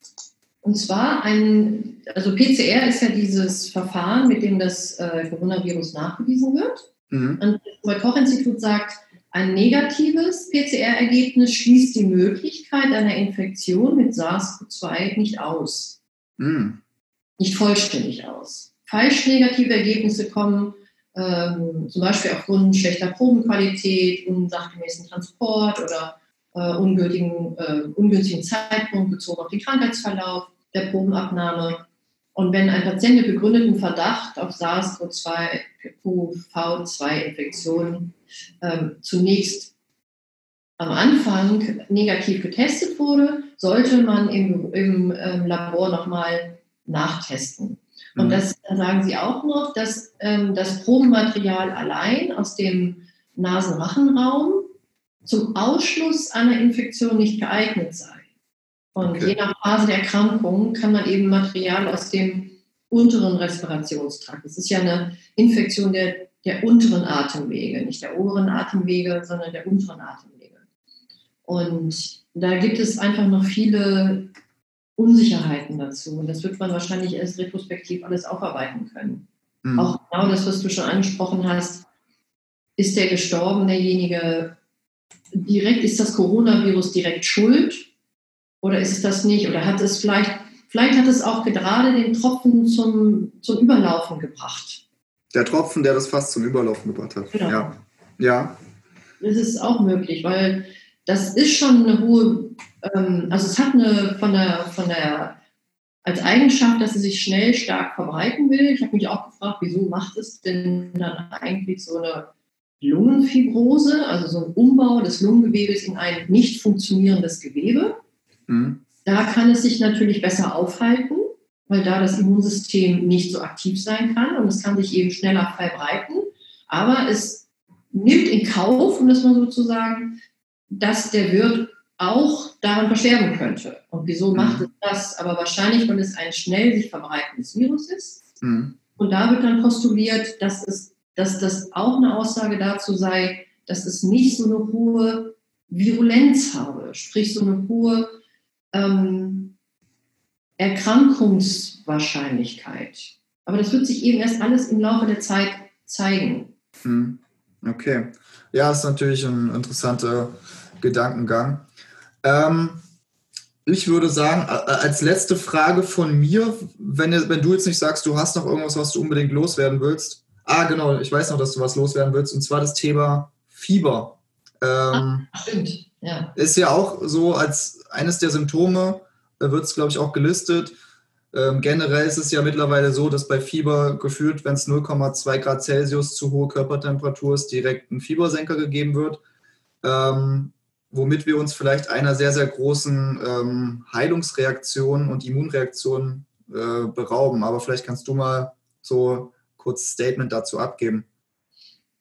Und zwar ein, also PCR ist ja dieses Verfahren, mit dem das äh, Coronavirus nachgewiesen wird. Mhm. Und das Robert Koch Institut sagt, ein negatives PCR-Ergebnis schließt die Möglichkeit einer Infektion mit SARS-CoV-2 nicht aus. Mhm. Nicht vollständig aus. Falsch negative Ergebnisse kommen ähm, zum Beispiel aufgrund schlechter Probenqualität, unsachgemäßen Transport oder äh, ungültigen, äh, ungünstigen Zeitpunkt bezogen auf den Krankheitsverlauf der Probenabnahme. Und wenn ein Patient mit begründetem Verdacht auf SARS-CoV-2-Infektion ähm, zunächst am Anfang negativ getestet wurde, sollte man im, im ähm, Labor nochmal nachtesten. Und mhm. das sagen Sie auch noch, dass ähm, das Probenmaterial allein aus dem Nasenrachenraum zum Ausschluss einer Infektion nicht geeignet sei. Und okay. je nach Phase der Erkrankung kann man eben Material aus dem unteren Respirationstrakt. Das ist ja eine Infektion der der unteren Atemwege, nicht der oberen Atemwege, sondern der unteren Atemwege. Und da gibt es einfach noch viele Unsicherheiten dazu. Und das wird man wahrscheinlich erst retrospektiv alles aufarbeiten können. Mhm. Auch genau das, was du schon angesprochen hast. Ist der gestorben, derjenige direkt, ist das Coronavirus direkt schuld? Oder ist es das nicht? Oder hat es vielleicht, vielleicht hat es auch gerade den Tropfen zum, zum Überlaufen gebracht. Der Tropfen, der das fast zum Überlaufen gebracht hat. Genau. Ja. ja. Das ist auch möglich, weil das ist schon eine hohe, ähm, also es hat eine von der, von der, als Eigenschaft, dass es sich schnell stark verbreiten will. Ich habe mich auch gefragt, wieso macht es denn dann eigentlich so eine Lungenfibrose, also so ein Umbau des Lungengewebes in ein nicht funktionierendes Gewebe. Mhm. Da kann es sich natürlich besser aufhalten, weil da das Immunsystem nicht so aktiv sein kann und es kann sich eben schneller verbreiten. Aber es nimmt in Kauf, um das mal so zu sagen, dass der Wirt auch daran versterben könnte. Und wieso mhm. macht es das? Aber wahrscheinlich, weil es ein schnell sich verbreitendes Virus ist. Mhm. Und da wird dann postuliert, dass, es, dass das auch eine Aussage dazu sei, dass es nicht so eine hohe Virulenz habe, sprich so eine hohe ähm, Erkrankungswahrscheinlichkeit. Aber das wird sich eben erst alles im Laufe der Zeit zeigen. Mhm. Okay. Ja, ist natürlich ein interessanter Gedankengang. Ähm, ich würde sagen, als letzte Frage von mir, wenn, wenn du jetzt nicht sagst, du hast noch irgendwas, was du unbedingt loswerden willst. Ah, genau, ich weiß noch, dass du was loswerden willst, und zwar das Thema Fieber. Ähm, Ach, stimmt, ja. Ist ja auch so als eines der Symptome, da wird es, glaube ich, auch gelistet. Ähm, generell ist es ja mittlerweile so, dass bei Fieber gefühlt, wenn es 0,2 Grad Celsius zu hohe Körpertemperatur ist, direkt ein Fiebersenker gegeben wird. Ähm, womit wir uns vielleicht einer sehr, sehr großen ähm, Heilungsreaktion und Immunreaktion äh, berauben. Aber vielleicht kannst du mal so kurz Statement dazu abgeben.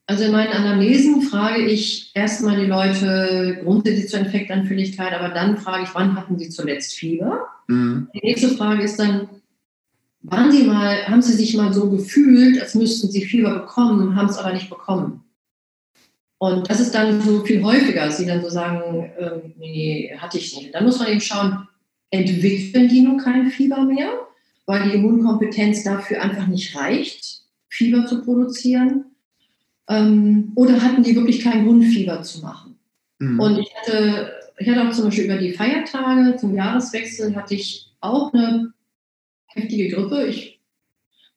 Also in meinen Anamnesen frage ich erstmal die Leute grundsätzlich zur Infektanfälligkeit, aber dann frage ich, wann hatten sie zuletzt Fieber? Mhm. Die nächste Frage ist dann, waren sie mal, haben sie sich mal so gefühlt, als müssten sie Fieber bekommen, haben es aber nicht bekommen? Und das ist dann so viel häufiger, dass sie dann so sagen, äh, nee, hatte ich nicht. Dann muss man eben schauen, entwickeln die nur kein Fieber mehr, weil die Immunkompetenz dafür einfach nicht reicht, Fieber zu produzieren? Ähm, oder hatten die wirklich keinen Grund, Fieber zu machen? Mhm. Und ich hatte, ich hatte auch zum Beispiel über die Feiertage zum Jahreswechsel hatte ich auch eine heftige Grippe. Ich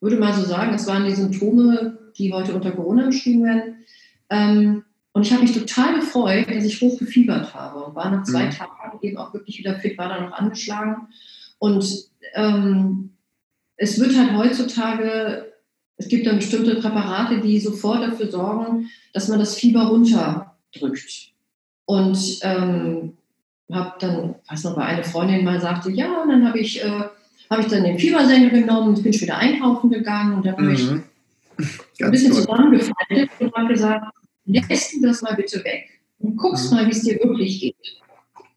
würde mal so sagen, es waren die Symptome, die heute unter Corona beschrieben werden. Ähm, und ich habe mich total gefreut, dass ich hoch gefiebert habe und war nach zwei mhm. Tagen eben auch wirklich wieder fit, war dann noch angeschlagen. Und ähm, es wird halt heutzutage, es gibt dann bestimmte Präparate, die sofort dafür sorgen, dass man das Fieber runterdrückt. Und ähm, habe dann, weiß noch, weil eine Freundin mal sagte, ja, und dann habe ich, äh, hab ich dann den Fiebersenker genommen und bin wieder einkaufen gegangen und dann habe ich mhm. ein bisschen zusammengefaltet und habe gesagt, lässt du das mal bitte weg und guckst mhm. mal, wie es dir wirklich geht.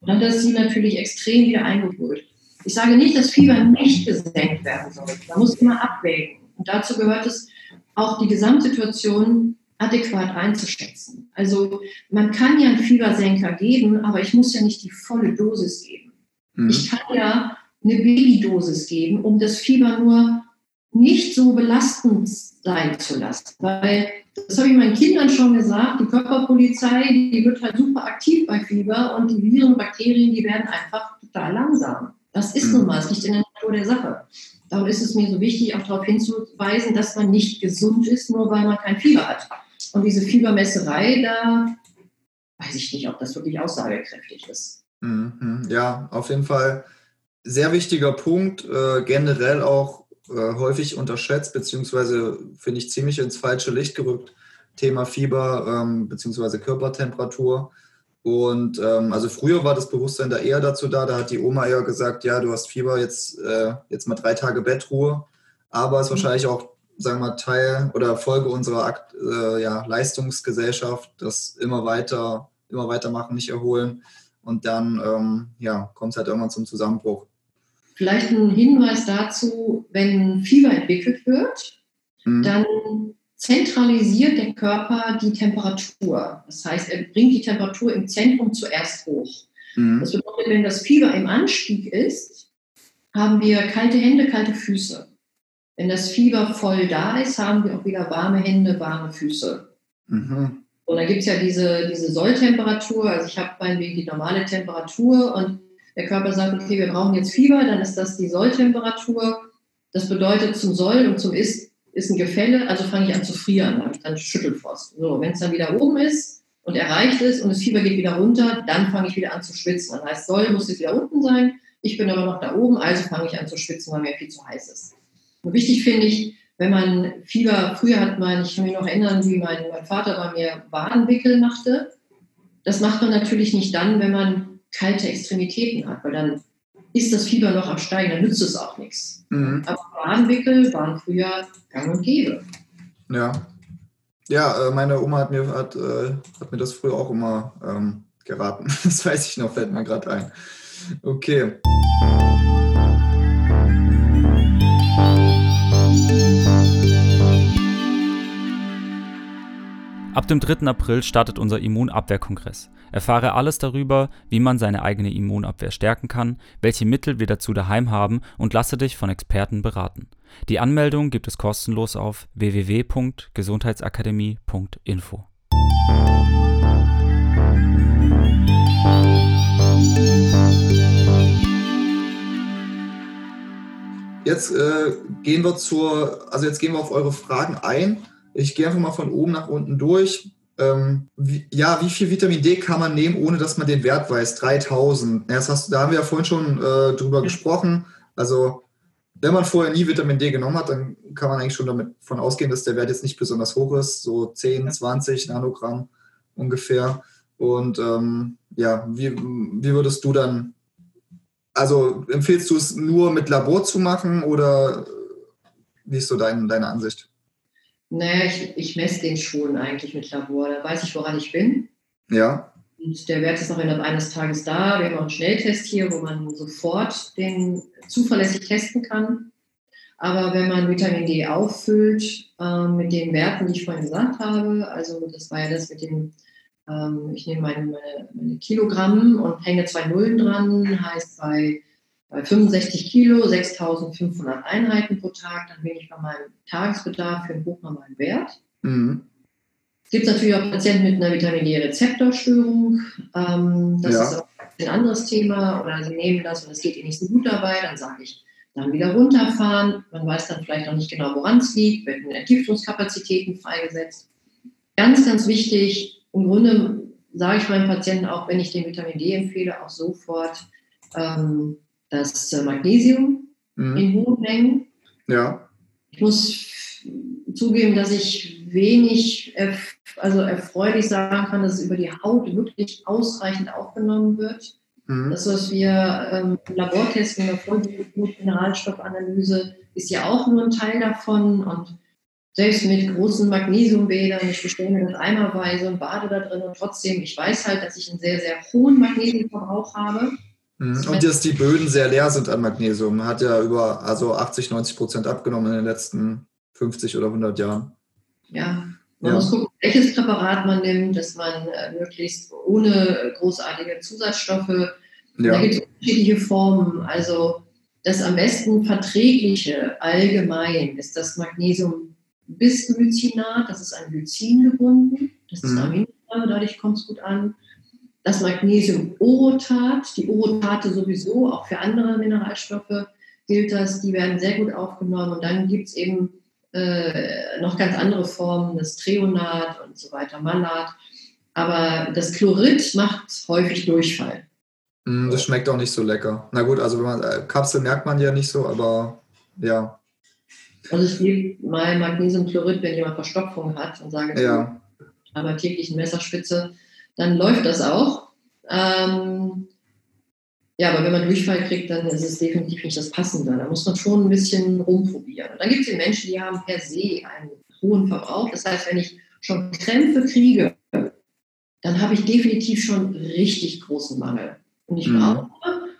Und dann hat sie natürlich extrem wieder eingeholt. Ich sage nicht, dass Fieber nicht gesenkt werden soll. Man muss immer abwägen. Und dazu gehört es auch die Gesamtsituation adäquat einzuschätzen. Also man kann ja einen Fiebersenker geben, aber ich muss ja nicht die volle Dosis geben. Mhm. Ich kann ja eine Babydosis geben, um das Fieber nur nicht so belastend sein zu lassen. Weil das habe ich meinen Kindern schon gesagt, die Körperpolizei, die wird halt super aktiv bei Fieber und die Viren und Bakterien, die werden einfach total langsam. Das ist nun mal, es liegt in der Natur der Sache. Darum ist es mir so wichtig, auch darauf hinzuweisen, dass man nicht gesund ist, nur weil man kein Fieber hat. Und diese Fiebermesserei, da weiß ich nicht, ob das wirklich aussagekräftig ist. Mhm, ja, auf jeden Fall sehr wichtiger Punkt. Äh, generell auch äh, häufig unterschätzt, beziehungsweise finde ich ziemlich ins falsche Licht gerückt. Thema Fieber ähm, beziehungsweise Körpertemperatur. Und ähm, also früher war das Bewusstsein da eher dazu da, da hat die Oma eher gesagt, ja, du hast Fieber, jetzt, äh, jetzt mal drei Tage Bettruhe. Aber es ist mhm. wahrscheinlich auch, sagen wir mal, Teil oder Folge unserer Akt, äh, ja, Leistungsgesellschaft, das immer weiter, immer weitermachen, nicht erholen. Und dann ähm, ja, kommt es halt irgendwann zum Zusammenbruch. Vielleicht ein Hinweis dazu, wenn Fieber entwickelt wird, mhm. dann zentralisiert der Körper die Temperatur. Das heißt, er bringt die Temperatur im Zentrum zuerst hoch. Mhm. Das bedeutet, wenn das Fieber im Anstieg ist, haben wir kalte Hände, kalte Füße. Wenn das Fieber voll da ist, haben wir auch wieder warme Hände, warme Füße. Mhm. Und dann gibt es ja diese, diese Solltemperatur. Also ich habe meinetwegen die normale Temperatur und der Körper sagt, okay, wir brauchen jetzt Fieber, dann ist das die Solltemperatur. Das bedeutet, zum Soll und zum Ist ist ein Gefälle, also fange ich an zu frieren, ich dann Schüttelfrost. So, wenn es dann wieder oben ist und erreicht ist und das Fieber geht wieder runter, dann fange ich wieder an zu schwitzen. Das heißt, soll muss jetzt wieder unten sein, ich bin aber noch da oben, also fange ich an zu schwitzen, weil mir viel zu heiß ist. Und wichtig finde ich, wenn man Fieber, früher hat man, ich kann mich noch erinnern, wie mein, mein Vater bei mir Wadenwickel machte. Das macht man natürlich nicht dann, wenn man kalte Extremitäten hat, weil dann ist das Fieber noch am Steigen, dann nützt es auch nichts. Mhm. Aber Bahnwickel waren früher gang und gäbe. Ja. Ja, äh, meine Oma hat mir, hat, äh, hat mir das früher auch immer ähm, geraten. Das weiß ich noch, fällt mir gerade ein. Okay. Ab dem 3. April startet unser Immunabwehrkongress. Erfahre alles darüber, wie man seine eigene Immunabwehr stärken kann, welche Mittel wir dazu daheim haben und lasse dich von Experten beraten. Die Anmeldung gibt es kostenlos auf www.gesundheitsakademie.info. Jetzt äh, gehen wir zur, also jetzt gehen wir auf eure Fragen ein. Ich gehe einfach mal von oben nach unten durch. Ähm, wie, ja, wie viel Vitamin D kann man nehmen, ohne dass man den Wert weiß? 3000. Ja, das hast, da haben wir ja vorhin schon äh, drüber gesprochen. Also, wenn man vorher nie Vitamin D genommen hat, dann kann man eigentlich schon davon ausgehen, dass der Wert jetzt nicht besonders hoch ist. So 10, 20 Nanogramm ungefähr. Und ähm, ja, wie, wie würdest du dann, also empfiehlst du es nur mit Labor zu machen oder wie ist so dein, deine Ansicht? Naja, ich, ich messe den schon eigentlich mit Labor. Da weiß ich, woran ich bin. Ja. Und der Wert ist auch innerhalb eines Tages da. Wir haben auch einen Schnelltest hier, wo man sofort den zuverlässig testen kann. Aber wenn man Vitamin D auffüllt äh, mit den Werten, die ich vorhin gesagt habe, also das war ja das mit dem, ähm, ich nehme meine, meine, meine Kilogramm und hänge zwei Nullen dran, heißt bei bei 65 Kilo, 6500 Einheiten pro Tag, dann bin ich bei meinem Tagesbedarf für einen hochnormalen Wert. Mhm. Es gibt natürlich auch Patienten mit einer Vitamin D-Rezeptorstörung. Ähm, das ja. ist auch ein anderes Thema. Oder sie nehmen das und es geht ihnen nicht so gut dabei. Dann sage ich, dann wieder runterfahren. Man weiß dann vielleicht auch nicht genau, woran es liegt. Werden Entgiftungskapazitäten freigesetzt. Ganz, ganz wichtig. Im Grunde sage ich meinen Patienten auch, wenn ich den Vitamin D empfehle, auch sofort ähm, das äh, Magnesium mhm. in hohen Mengen. Ja. Ich muss zugeben, dass ich wenig, also erfreulich sagen kann, dass es über die Haut wirklich ausreichend aufgenommen wird. Mhm. Das, was wir ähm, im Labor testen, in der Vollblut-Mineralstoffanalyse, ist ja auch nur ein Teil davon. Und selbst mit großen Magnesiumbädern, ich bestelle mir das eimerweise und bade da drin und trotzdem, ich weiß halt, dass ich einen sehr, sehr hohen Magnesiumverbrauch habe. Mhm. Und dass die Böden sehr leer sind an Magnesium. Hat ja über also 80, 90 Prozent abgenommen in den letzten 50 oder 100 Jahren. Ja, man ja. muss gucken, welches Präparat man nimmt, dass man äh, möglichst ohne großartige Zusatzstoffe, ja. da gibt es unterschiedliche Formen. Also das am besten verträgliche allgemein ist das Magnesium Bisglycinat, das ist an Glycin gebunden, das ist mhm. Aminosäure, dadurch kommt es gut an das Magnesium-Orotat, die Orotate sowieso, auch für andere Mineralstoffe gilt das, die werden sehr gut aufgenommen. Und dann gibt es eben äh, noch ganz andere Formen, das Treonat und so weiter, Malat. Aber das Chlorid macht häufig Durchfall. Mm, das schmeckt auch nicht so lecker. Na gut, also wenn man äh, Kapsel merkt man ja nicht so, aber ja. Also ich gebe mal Magnesiumchlorid, wenn jemand Verstopfung hat und sage, ja. aber täglich eine Messerspitze, dann läuft das auch. Ähm, ja, aber wenn man Durchfall kriegt, dann ist es definitiv nicht das Passende. Da muss man schon ein bisschen rumprobieren. Und dann gibt es Menschen, die haben per se einen hohen Verbrauch. Das heißt, wenn ich schon Krämpfe kriege, dann habe ich definitiv schon richtig großen Mangel. Und ich mhm. brauche,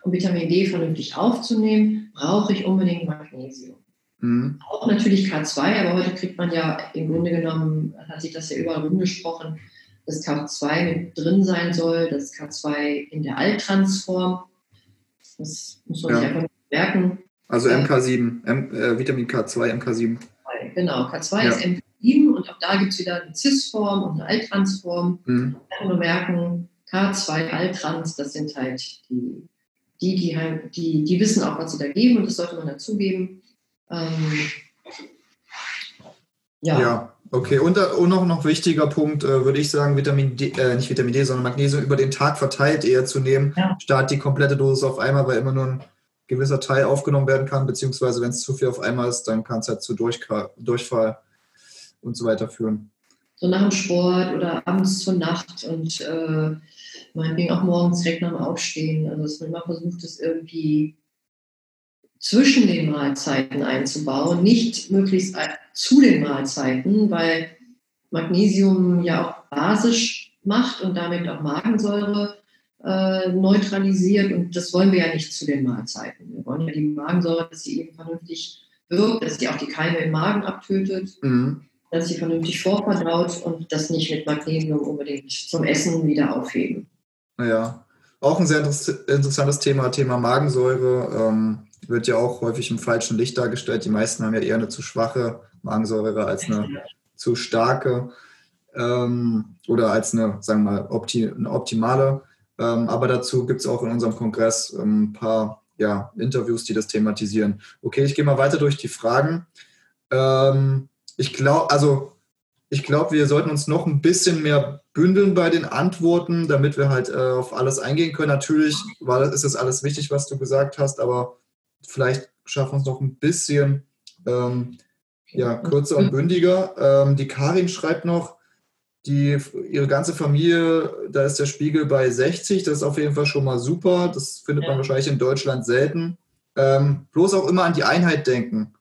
um Vitamin D vernünftig aufzunehmen, brauche ich unbedingt Magnesium. Mhm. Auch natürlich K2, aber heute kriegt man ja im Grunde genommen, hat sich das ja überall rumgesprochen, dass K2 mit drin sein soll, das K2 in der Alttransform. Das muss man ja. sich einfach merken. Also MK7, M, äh, Vitamin K2, MK7. Genau, K2 ja. ist MK7 und auch da gibt es wieder eine CIS-Form und eine Alttransform. Mhm. Nur merken, K2, Altrans, das sind halt die, die, die, halt, die, die wissen auch, was sie da geben und das sollte man dazugeben. Ähm, ja. ja. Okay, und, und noch noch wichtiger Punkt, äh, würde ich sagen, Vitamin D, äh, nicht Vitamin D, sondern Magnesium über den Tag verteilt eher zu nehmen, ja. statt die komplette Dosis auf einmal, weil immer nur ein gewisser Teil aufgenommen werden kann, beziehungsweise wenn es zu viel auf einmal ist, dann kann es halt zu Durchfall, Durchfall und so weiter führen. So nach dem Sport oder abends zur Nacht und äh, meinetwegen auch morgens direkt nach dem Aufstehen. Also dass man immer versucht, das irgendwie zwischen den Mahlzeiten einzubauen, nicht möglichst zu den Mahlzeiten, weil Magnesium ja auch basisch macht und damit auch Magensäure äh, neutralisiert. Und das wollen wir ja nicht zu den Mahlzeiten. Wir wollen ja die Magensäure, dass sie eben vernünftig wirkt, dass sie auch die Keime im Magen abtötet, mhm. dass sie vernünftig vorverdaut und das nicht mit Magnesium unbedingt zum Essen wieder aufheben. Ja, auch ein sehr interessantes Thema, Thema Magensäure. Ähm, wird ja auch häufig im falschen Licht dargestellt. Die meisten haben ja eher eine zu schwache Magensäure als eine zu starke ähm, oder als eine, sagen wir mal, opti eine optimale. Ähm, aber dazu gibt es auch in unserem Kongress ähm, ein paar ja, Interviews, die das thematisieren. Okay, ich gehe mal weiter durch die Fragen. Ähm, ich glaube, also ich glaube, wir sollten uns noch ein bisschen mehr bündeln bei den Antworten, damit wir halt äh, auf alles eingehen können. Natürlich war, ist das alles wichtig, was du gesagt hast, aber vielleicht schaffen wir es noch ein bisschen ähm, ja, kürzer und bündiger. Ähm, die Karin schreibt noch, die, ihre ganze Familie, da ist der Spiegel bei 60, das ist auf jeden Fall schon mal super. Das findet man wahrscheinlich in Deutschland selten. Ähm, bloß auch immer an die Einheit denken.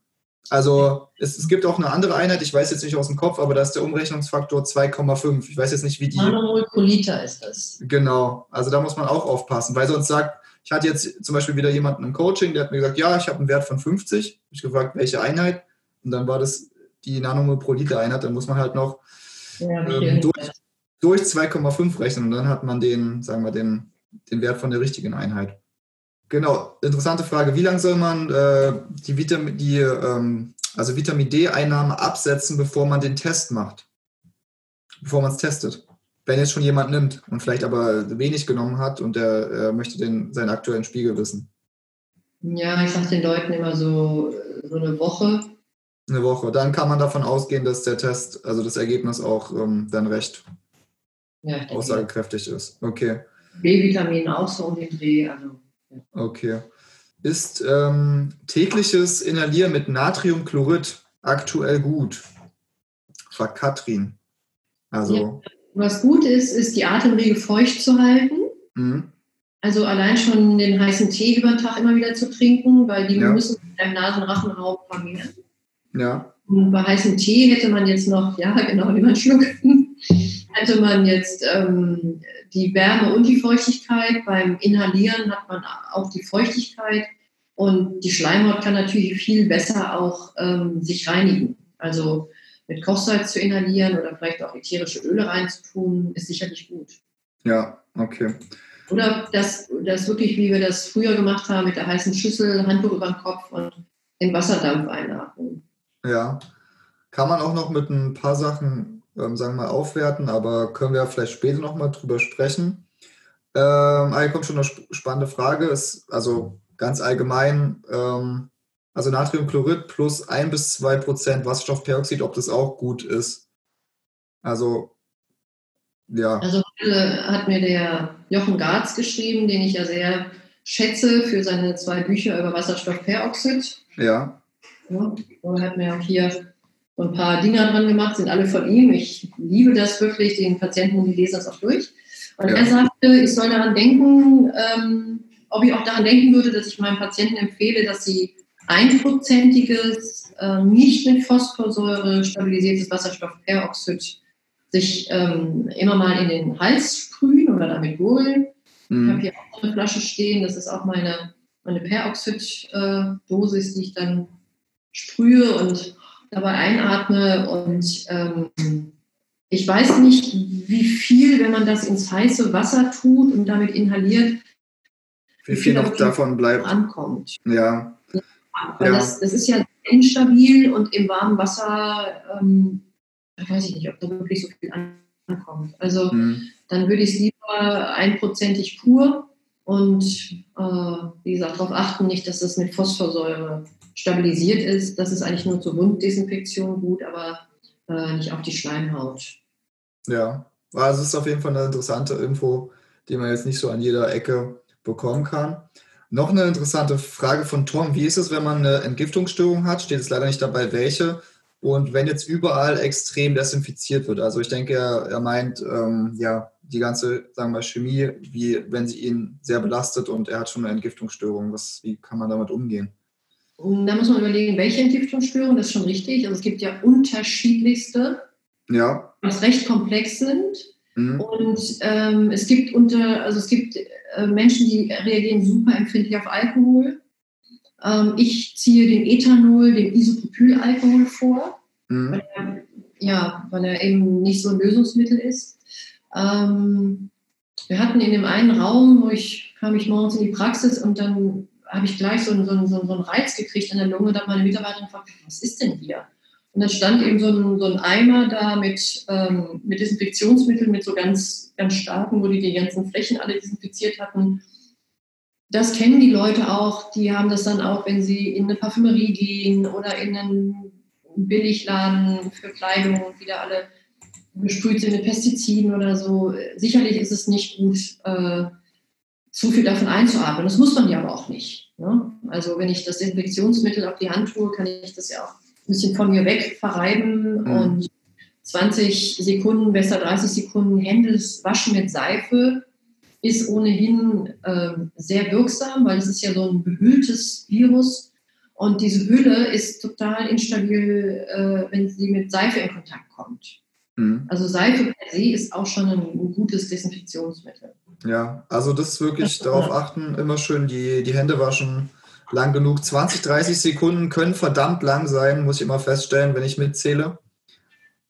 Also es, es, gibt auch eine andere Einheit, ich weiß jetzt nicht aus dem Kopf, aber da ist der Umrechnungsfaktor 2,5. Ich weiß jetzt nicht, wie die. Nanomol pro Liter ist das. Genau, also da muss man auch aufpassen, weil sonst sagt, ich hatte jetzt zum Beispiel wieder jemanden im Coaching, der hat mir gesagt, ja, ich habe einen Wert von 50. Ich gefragt, welche Einheit? Und dann war das die Nanomol pro Liter Einheit. Dann muss man halt noch ja, ähm, durch, durch 2,5 rechnen und dann hat man den, sagen wir, den, den Wert von der richtigen Einheit. Genau, interessante Frage. Wie lange soll man äh, die, Vitamin, die ähm, also Vitamin D-Einnahme absetzen, bevor man den Test macht? Bevor man es testet? Wenn jetzt schon jemand nimmt und vielleicht aber wenig genommen hat und der äh, möchte den, seinen aktuellen Spiegel wissen. Ja, ich sage den Leuten immer so, so eine Woche. Eine Woche. Dann kann man davon ausgehen, dass der Test, also das Ergebnis auch ähm, dann recht ja, aussagekräftig ist. Okay. B-Vitamin auch so um den Dreh. Also Okay. Ist ähm, tägliches Inhalieren mit Natriumchlorid aktuell gut? Fragt Katrin. Also. Ja, was gut ist, ist die Atemwege feucht zu halten. Mhm. Also allein schon den heißen Tee über den Tag immer wieder zu trinken, weil die ja. müssen im Nasenrachenraum vermehren. Ja. Und bei heißem Tee hätte man jetzt noch, ja genau, wie man schluckt, hätte man jetzt ähm, die Wärme und die Feuchtigkeit. Beim Inhalieren hat man auch die Feuchtigkeit und die Schleimhaut kann natürlich viel besser auch ähm, sich reinigen. Also mit Kochsalz zu inhalieren oder vielleicht auch ätherische Öle reinzutun, ist sicherlich gut. Ja, okay. Oder das, das wirklich, wie wir das früher gemacht haben, mit der heißen Schüssel, Handtuch über den Kopf und den Wasserdampf einatmen. Ja, kann man auch noch mit ein paar Sachen ähm, sagen wir mal, aufwerten, aber können wir vielleicht später nochmal drüber sprechen. Ähm, hier kommt schon eine spannende Frage, ist also ganz allgemein, ähm, also Natriumchlorid plus 1 bis 2 Prozent Wasserstoffperoxid, ob das auch gut ist. Also, ja. Also hat mir der Jochen Garz geschrieben, den ich ja sehr schätze für seine zwei Bücher über Wasserstoffperoxid. Ja. ja er hat mir auch hier so ein paar Dinger dran gemacht, sind alle von ihm. Ich liebe das wirklich, den Patienten, die lesen das auch durch. Und ja. er sagte, ich soll daran denken, ähm, ob ich auch daran denken würde, dass ich meinen Patienten empfehle, dass sie einprozentiges, äh, nicht mit Phosphorsäure stabilisiertes Wasserstoffperoxid sich ähm, immer mal in den Hals sprühen oder damit gurgeln. Mhm. Ich habe hier auch eine Flasche stehen, das ist auch meine, meine Peroxid-Dosis, die ich dann sprühe und dabei einatme und ähm, ich weiß nicht, wie viel, wenn man das ins heiße Wasser tut und damit inhaliert, wie viel noch davon bleibt. Ankommt. Ja. Weil ja. Das, das, ist ja instabil und im warmen Wasser, ähm, weiß ich nicht, ob da wirklich so viel ankommt. Also mhm. dann würde ich es lieber einprozentig pur und äh, wie gesagt, darauf achten nicht, dass das mit Phosphorsäure stabilisiert ist. Das ist eigentlich nur zur Wunddesinfektion gut, aber äh, nicht auf die Schleimhaut. Ja, also es ist auf jeden Fall eine interessante Info, die man jetzt nicht so an jeder Ecke bekommen kann. Noch eine interessante Frage von Tom. Wie ist es, wenn man eine Entgiftungsstörung hat? Steht es leider nicht dabei, welche. Und wenn jetzt überall extrem desinfiziert wird, also ich denke, er, meint, ähm, ja, die ganze, sagen wir, Chemie, wie wenn sie ihn sehr belastet und er hat schon eine Entgiftungsstörung. Was, wie kann man damit umgehen? Da muss man überlegen, welche Entgiftungsstörung, das ist schon richtig. Also es gibt ja unterschiedlichste, ja. die recht komplex sind. Mhm. Und ähm, es gibt unter, also es gibt äh, Menschen, die reagieren super empfindlich auf Alkohol. Ähm, ich ziehe den Ethanol, den Isopropylalkohol vor, mhm. weil er, ja, weil er eben nicht so ein Lösungsmittel ist. Ähm, wir hatten in dem einen Raum, wo ich kam ich morgens in die Praxis und dann habe ich gleich so einen, so, einen, so einen Reiz gekriegt in der Lunge, da meine Mitarbeiterin gefragt, was ist denn hier? Und dann stand eben so ein, so ein Eimer da mit, ähm, mit Desinfektionsmitteln, mit so ganz, ganz starken, wo die die ganzen Flächen alle desinfiziert hatten. Das kennen die Leute auch. Die haben das dann auch, wenn sie in eine Parfümerie gehen oder in einen Billigladen für Kleidung und wieder alle besprüht sind mit Pestiziden oder so. Sicherlich ist es nicht gut, äh, zu viel davon einzuatmen. Das muss man ja aber auch nicht. Ne? Also wenn ich das Infektionsmittel auf die Hand tue, kann ich das ja auch bisschen von mir weg verreiben mhm. und 20 Sekunden, besser 30 Sekunden Hände waschen mit Seife ist ohnehin äh, sehr wirksam, weil es ist ja so ein behülltes Virus und diese Hülle ist total instabil, äh, wenn sie mit Seife in Kontakt kommt. Mhm. Also Seife per se ist auch schon ein, ein gutes Desinfektionsmittel. Ja, also das wirklich darauf achten, immer schön die, die Hände waschen, lang genug. 20, 30 Sekunden können verdammt lang sein, muss ich immer feststellen, wenn ich mitzähle.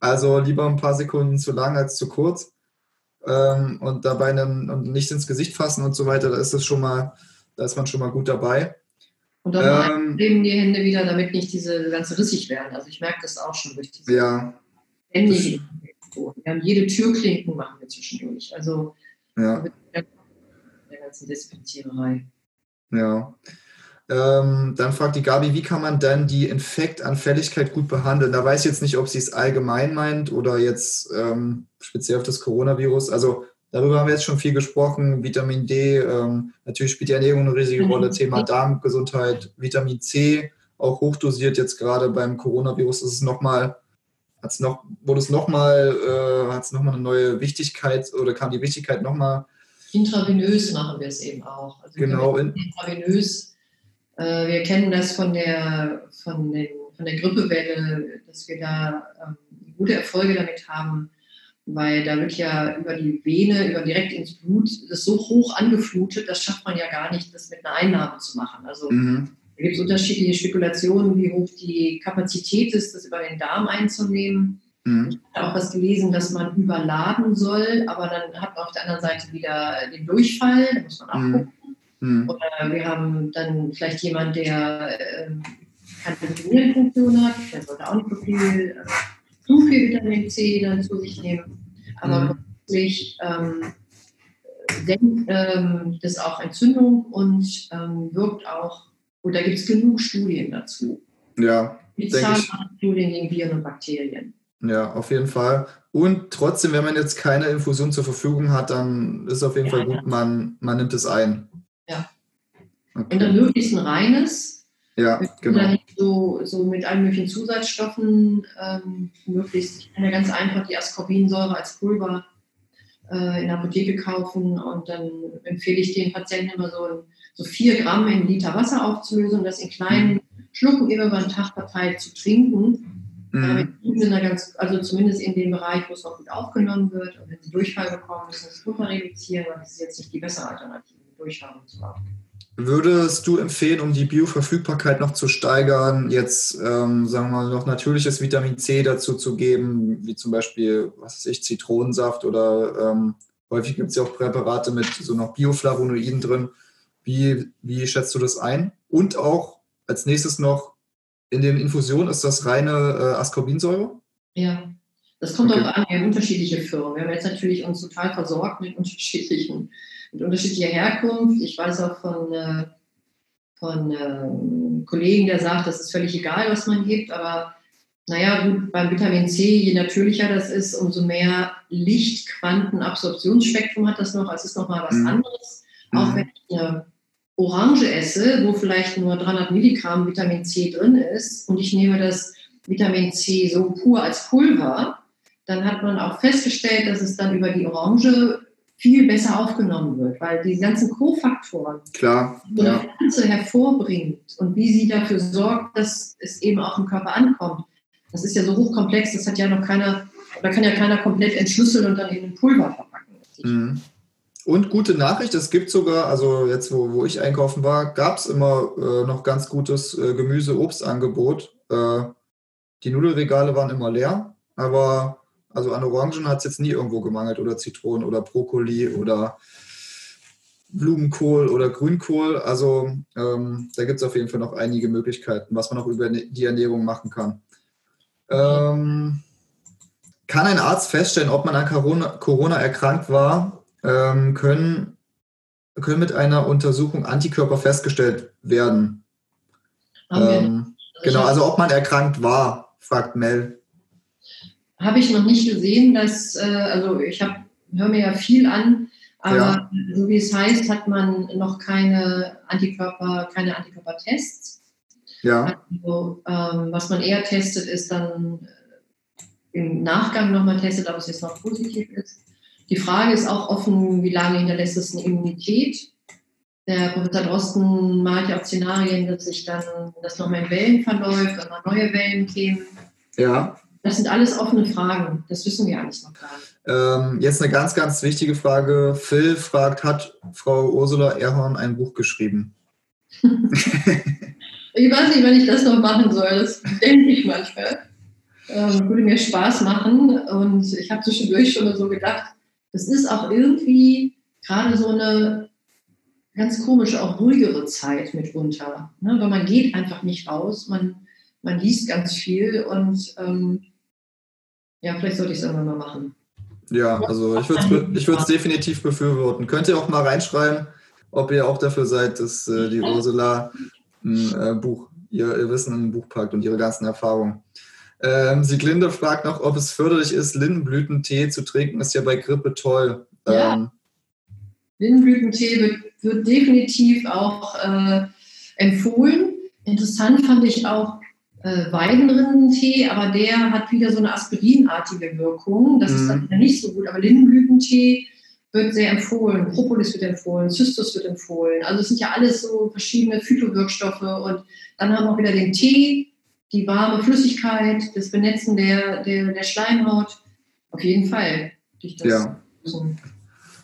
Also lieber ein paar Sekunden zu lang als zu kurz. Ähm, und dabei einen, und nicht ins Gesicht fassen und so weiter, da ist das schon mal, da ist man schon mal gut dabei. Und dann ähm, die Hände wieder, damit nicht diese ganze rissig werden. Also ich merke das auch schon durch diese ja, Hände. Wir haben jede Türklinken machen wir zwischendurch. Also ja. der ganzen Desinfiziererei. Ja. Ähm, dann fragt die Gabi, wie kann man dann die Infektanfälligkeit gut behandeln? Da weiß ich jetzt nicht, ob sie es allgemein meint oder jetzt ähm, speziell auf das Coronavirus. Also darüber haben wir jetzt schon viel gesprochen. Vitamin D, ähm, natürlich spielt die Ernährung eine riesige mhm. Rolle. Thema Darmgesundheit, Vitamin C, auch hochdosiert jetzt gerade beim Coronavirus ist es nochmal, hat's noch, wurde es nochmal, äh, hat es nochmal eine neue Wichtigkeit oder kam die Wichtigkeit nochmal? Intravenös machen wir es eben auch. Also genau. Intravenös äh, wir kennen das von der, von, den, von der Grippewelle, dass wir da ähm, gute Erfolge damit haben, weil da wird ja über die Vene, über direkt ins Blut, das so hoch angeflutet, das schafft man ja gar nicht, das mit einer Einnahme zu machen. Also mhm. da gibt es unterschiedliche Spekulationen, wie hoch die Kapazität ist, das über den Darm einzunehmen. Mhm. Ich habe auch was gelesen, dass man überladen soll, aber dann hat man auf der anderen Seite wieder den Durchfall, da muss man auch mhm. gucken. Mhm. Oder wir haben dann vielleicht jemand, der äh, keine Nierenfunktion hat, der sollte auch nicht so viel, äh, zu viel Vitamin C dann zu sich nehmen. Aber mhm. grundsätzlich ähm, senkt ähm, das auch Entzündung und ähm, wirkt auch, und da gibt es genug Studien dazu. Ja. Die Studien gegen Viren und Bakterien. Ja, auf jeden Fall. Und trotzdem, wenn man jetzt keine Infusion zur Verfügung hat, dann ist es auf jeden ja, Fall gut, man, man nimmt es ein. Ja. Okay. Und dann möglichst ein reines. Ja, genau. So, so mit allen möglichen Zusatzstoffen, ähm, möglichst, ich kann ja ganz einfach die Ascorbinsäure als Pulver äh, in der Apotheke kaufen und dann empfehle ich den Patienten immer so, so vier Gramm in Liter Wasser aufzulösen und das in kleinen mhm. Schlucken über den Tag verteilt zu trinken. Mhm. Äh, ganz, also zumindest in dem Bereich, wo es noch gut aufgenommen wird. Und wenn sie Durchfall bekommen, müssen sie das Pulver reduzieren, weil das ist jetzt nicht die bessere Alternative. Haben. Würdest du empfehlen, um die Bioverfügbarkeit noch zu steigern, jetzt, ähm, sagen wir mal, noch natürliches Vitamin C dazu zu geben, wie zum Beispiel, was weiß ich, Zitronensaft oder ähm, häufig gibt es ja auch Präparate mit so noch Bioflavonoiden drin. Wie, wie schätzt du das ein? Und auch als nächstes noch, in den Infusionen ist das reine äh, Ascorbinsäure? Ja, das kommt okay. auch an, wir haben unterschiedliche Firmen. Wir haben jetzt natürlich uns total versorgt mit unterschiedlichen mit unterschiedlicher Herkunft. Ich weiß auch von, äh, von äh, Kollegen, der sagt, das ist völlig egal, was man gibt, aber naja, gut, beim Vitamin C, je natürlicher das ist, umso mehr Lichtquantenabsorptionsspektrum hat das noch. Also es ist nochmal was mhm. anderes. Mhm. Auch wenn ich eine Orange esse, wo vielleicht nur 300 Milligramm Vitamin C drin ist und ich nehme das Vitamin C so pur als Pulver, dann hat man auch festgestellt, dass es dann über die Orange viel besser aufgenommen wird, weil die ganzen Kofaktoren, Klar, die ja. die Pflanze hervorbringt und wie sie dafür sorgt, dass es eben auch im Körper ankommt, das ist ja so hochkomplex, das hat ja noch keiner, da kann ja keiner komplett entschlüsseln und dann in ein Pulver verpacken. Mhm. Und gute Nachricht, es gibt sogar, also jetzt, wo, wo ich einkaufen war, gab es immer äh, noch ganz gutes äh, Gemüse-Obstangebot. Äh, die Nudelregale waren immer leer, aber also an Orangen hat es jetzt nie irgendwo gemangelt oder Zitronen oder Brokkoli oder Blumenkohl oder Grünkohl. Also ähm, da gibt es auf jeden Fall noch einige Möglichkeiten, was man auch über die Ernährung machen kann. Ähm, kann ein Arzt feststellen, ob man an Corona, Corona erkrankt war, ähm, können, können mit einer Untersuchung Antikörper festgestellt werden. Ähm, genau, also ob man erkrankt war, fragt Mel habe ich noch nicht gesehen, dass, äh, also ich höre mir ja viel an, aber ja. so wie es heißt, hat man noch keine Antikörper, keine Antikörpertests. Ja. Also, ähm, was man eher testet, ist dann äh, im Nachgang nochmal testet, ob es jetzt noch positiv ist. Die Frage ist auch offen, wie lange hinterlässt es eine Immunität? Der Professor Drosten malt ja auch Szenarien, dass sich dann das nochmal in Wellen verläuft, immer neue Wellen kämen. Ja. Das sind alles offene Fragen. Das wissen wir alles noch gar nicht. Ähm, jetzt eine ganz, ganz wichtige Frage. Phil fragt, hat Frau Ursula Erhorn ein Buch geschrieben? ich weiß nicht, wenn ich das noch machen soll. Das denke ich manchmal. Ähm, würde mir Spaß machen. Und ich habe zwischendurch schon so gedacht, das ist auch irgendwie gerade so eine ganz komische, auch ruhigere Zeit mitunter. Ne? Weil man geht einfach nicht raus. Man, man liest ganz viel und ähm, ja, vielleicht sollte ich es irgendwann mal machen. Ja, also ich würde es definitiv befürworten. Könnt ihr auch mal reinschreiben, ob ihr auch dafür seid, dass äh, die Ursula ein äh, Buch, ihr, ihr, Wissen in ein Buch packt und ihre ganzen Erfahrungen. Ähm, Sieglinde fragt noch, ob es förderlich ist, Lindenblütentee zu trinken. Ist ja bei Grippe toll. Ja. Ähm, Lindenblütentee wird, wird definitiv auch äh, empfohlen. Interessant fand ich auch äh, Weidenrindentee, aber der hat wieder so eine aspirinartige Wirkung. Das mhm. ist dann nicht so gut. Aber Lindenblütentee wird sehr empfohlen, Propolis wird empfohlen, Cystus wird empfohlen. Also es sind ja alles so verschiedene Phytowirkstoffe und dann haben wir auch wieder den Tee, die warme Flüssigkeit, das Benetzen der, der, der Schleimhaut. Auf jeden Fall. ja.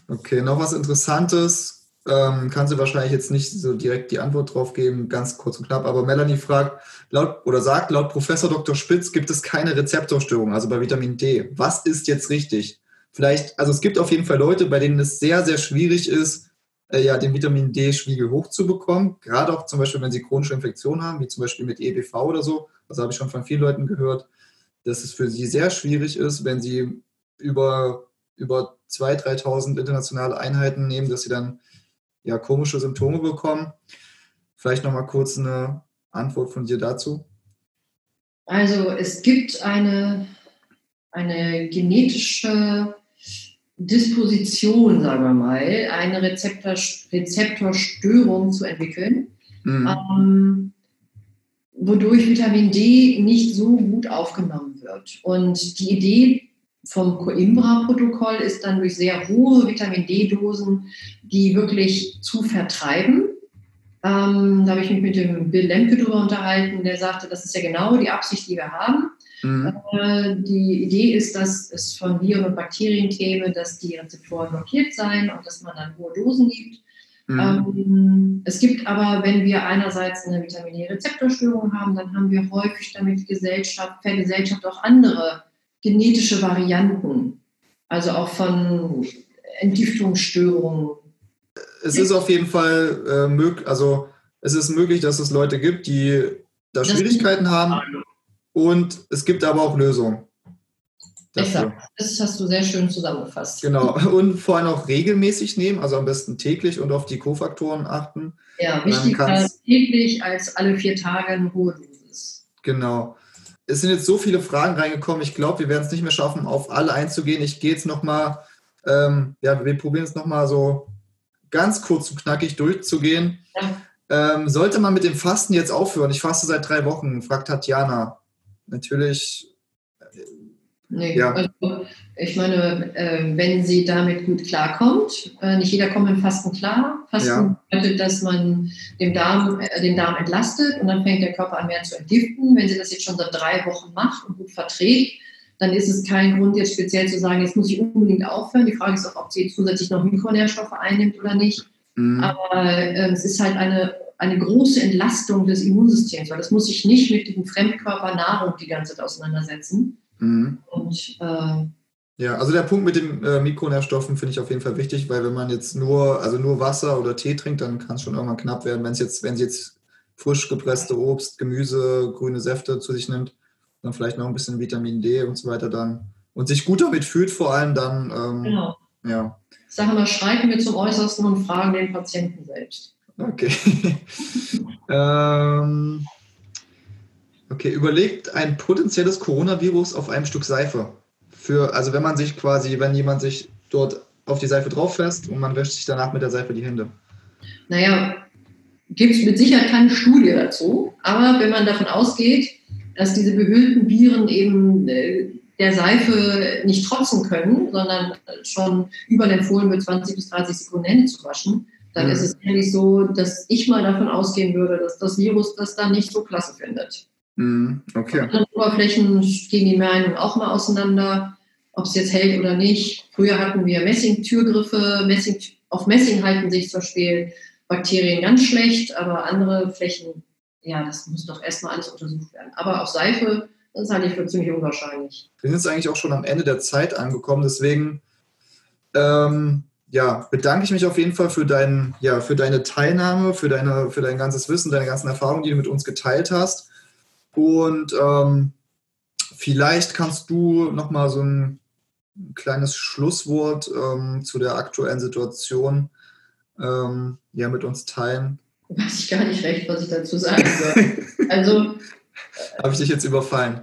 Okay, noch was Interessantes ähm, kann sie wahrscheinlich jetzt nicht so direkt die Antwort drauf geben, ganz kurz und knapp. Aber Melanie fragt laut oder sagt, laut Professor Dr. Spitz gibt es keine Rezeptorstörung, also bei Vitamin D. Was ist jetzt richtig? Vielleicht, also es gibt auf jeden Fall Leute, bei denen es sehr, sehr schwierig ist, äh, ja, den Vitamin D-Spiegel hochzubekommen. Gerade auch zum Beispiel, wenn sie chronische Infektionen haben, wie zum Beispiel mit EBV oder so. Das habe ich schon von vielen Leuten gehört, dass es für sie sehr schwierig ist, wenn sie über, über 2.000, 3.000 internationale Einheiten nehmen, dass sie dann ja, komische Symptome bekommen. Vielleicht noch mal kurz eine Antwort von dir dazu. Also es gibt eine, eine genetische Disposition, sagen wir mal, eine Rezeptor, Rezeptorstörung zu entwickeln, mhm. ähm, wodurch Vitamin D nicht so gut aufgenommen wird. Und die Idee vom Coimbra-Protokoll ist dann durch sehr hohe Vitamin D-Dosen, die wirklich zu vertreiben. Ähm, da habe ich mich mit dem Bill Lemke drüber unterhalten, der sagte, das ist ja genau die Absicht, die wir haben. Mhm. Äh, die Idee ist, dass es von Viren und Bakterien käme, dass die Rezeptoren blockiert seien und dass man dann hohe Dosen gibt. Mhm. Ähm, es gibt aber, wenn wir einerseits eine Vitamin D-Rezeptorstörung haben, dann haben wir häufig damit Gesellschaft, per Gesellschaft auch andere genetische Varianten, also auch von Entgiftungsstörungen. Es ist auf jeden Fall äh, möglich, also es ist möglich, dass es Leute gibt, die da das Schwierigkeiten haben und es gibt aber auch Lösungen. Dafür. Das hast du sehr schön zusammengefasst. Genau. Und vor allem auch regelmäßig nehmen, also am besten täglich und auf die Kofaktoren achten. Ja, wichtiger täglich als alle vier Tage eine hohe Dosis. Genau. Es sind jetzt so viele Fragen reingekommen. Ich glaube, wir werden es nicht mehr schaffen, auf alle einzugehen. Ich gehe jetzt nochmal, ähm, ja, wir probieren es nochmal so ganz kurz und knackig durchzugehen. Ja. Ähm, sollte man mit dem Fasten jetzt aufhören? Ich faste seit drei Wochen, fragt Tatjana. Natürlich Nee, ja. also ich meine, äh, wenn sie damit gut klarkommt, äh, nicht jeder kommt mit Fasten klar. Fasten ja. bedeutet, dass man den Darm, äh, den Darm entlastet und dann fängt der Körper an mehr zu entgiften. Wenn sie das jetzt schon seit drei Wochen macht und gut verträgt, dann ist es kein Grund, jetzt speziell zu sagen, jetzt muss ich unbedingt aufhören. Die Frage ist auch, ob sie zusätzlich noch Mikronährstoffe einnimmt oder nicht. Mhm. Aber äh, es ist halt eine, eine große Entlastung des Immunsystems, weil das muss sich nicht mit dem Fremdkörper Nahrung die ganze Zeit auseinandersetzen Mhm. Und, äh, ja, also der Punkt mit den äh, Mikronährstoffen finde ich auf jeden Fall wichtig, weil wenn man jetzt nur, also nur Wasser oder Tee trinkt, dann kann es schon irgendwann knapp werden. Wenn es jetzt, wenn sie jetzt frisch gepresste Obst, Gemüse, grüne Säfte zu sich nimmt, dann vielleicht noch ein bisschen Vitamin D und so weiter dann und sich gut damit fühlt, vor allem dann. Ähm, genau. Ja. Ich sage mal, schreiten wir zum Äußersten und fragen den Patienten selbst. Okay. ähm, Okay, überlegt ein potenzielles Coronavirus auf einem Stück Seife. Für, also wenn man sich quasi, wenn jemand sich dort auf die Seife drauf fässt und man wäscht sich danach mit der Seife die Hände. Naja, gibt es mit Sicherheit keine Studie dazu, aber wenn man davon ausgeht, dass diese behüllten Viren eben äh, der Seife nicht trotzen können, sondern schon überempfohlen wird, 20 bis 30 Sekunden Hände zu waschen, dann mhm. ist es eigentlich so, dass ich mal davon ausgehen würde, dass das Virus das dann nicht so klasse findet. Mhm, okay. Auf Oberflächen gehen die Meinungen auch mal auseinander, ob es jetzt hält oder nicht. Früher hatten wir Messing-Türgriffe. Messing, auf Messing halten sich zum Beispiel Bakterien ganz schlecht, aber andere Flächen, ja, das muss doch erstmal alles untersucht werden. Aber auf Seife, das halte ich für ziemlich unwahrscheinlich. Wir sind jetzt eigentlich auch schon am Ende der Zeit angekommen, deswegen ähm, ja, bedanke ich mich auf jeden Fall für, dein, ja, für deine Teilnahme, für, deine, für dein ganzes Wissen, deine ganzen Erfahrungen, die du mit uns geteilt hast. Und ähm, vielleicht kannst du noch mal so ein kleines Schlusswort ähm, zu der aktuellen Situation ähm, ja, mit uns teilen. Weiß ich gar nicht recht, was ich dazu sagen soll. also. Habe ich dich jetzt überfallen?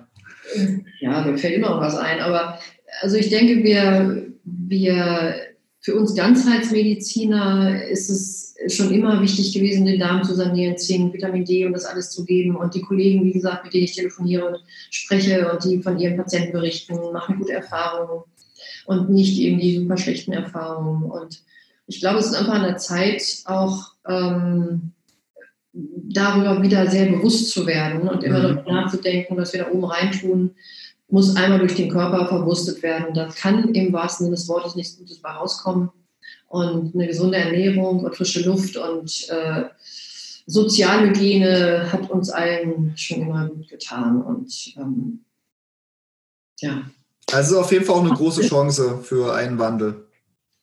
Ja, mir fällt immer was ein. Aber also ich denke, wir, wir für uns Ganzheitsmediziner ist es schon immer wichtig gewesen, den Darm zu sanieren, Zink, Vitamin D und das alles zu geben. Und die Kollegen, wie gesagt, mit denen ich telefoniere und spreche und die von ihren Patienten berichten, machen gute Erfahrungen und nicht eben die super schlechten Erfahrungen. Und ich glaube, es ist einfach an der Zeit, auch ähm, darüber wieder sehr bewusst zu werden und immer mhm. darüber nachzudenken, was wir da oben reintun, muss einmal durch den Körper verwurstet werden. Da kann im wahrsten Sinne des Wortes nichts Gutes bei rauskommen. Und eine gesunde Ernährung und frische Luft und äh, Sozialhygiene hat uns allen schon immer gut getan. Und ähm, ja. Also auf jeden Fall auch eine große Chance für einen Wandel.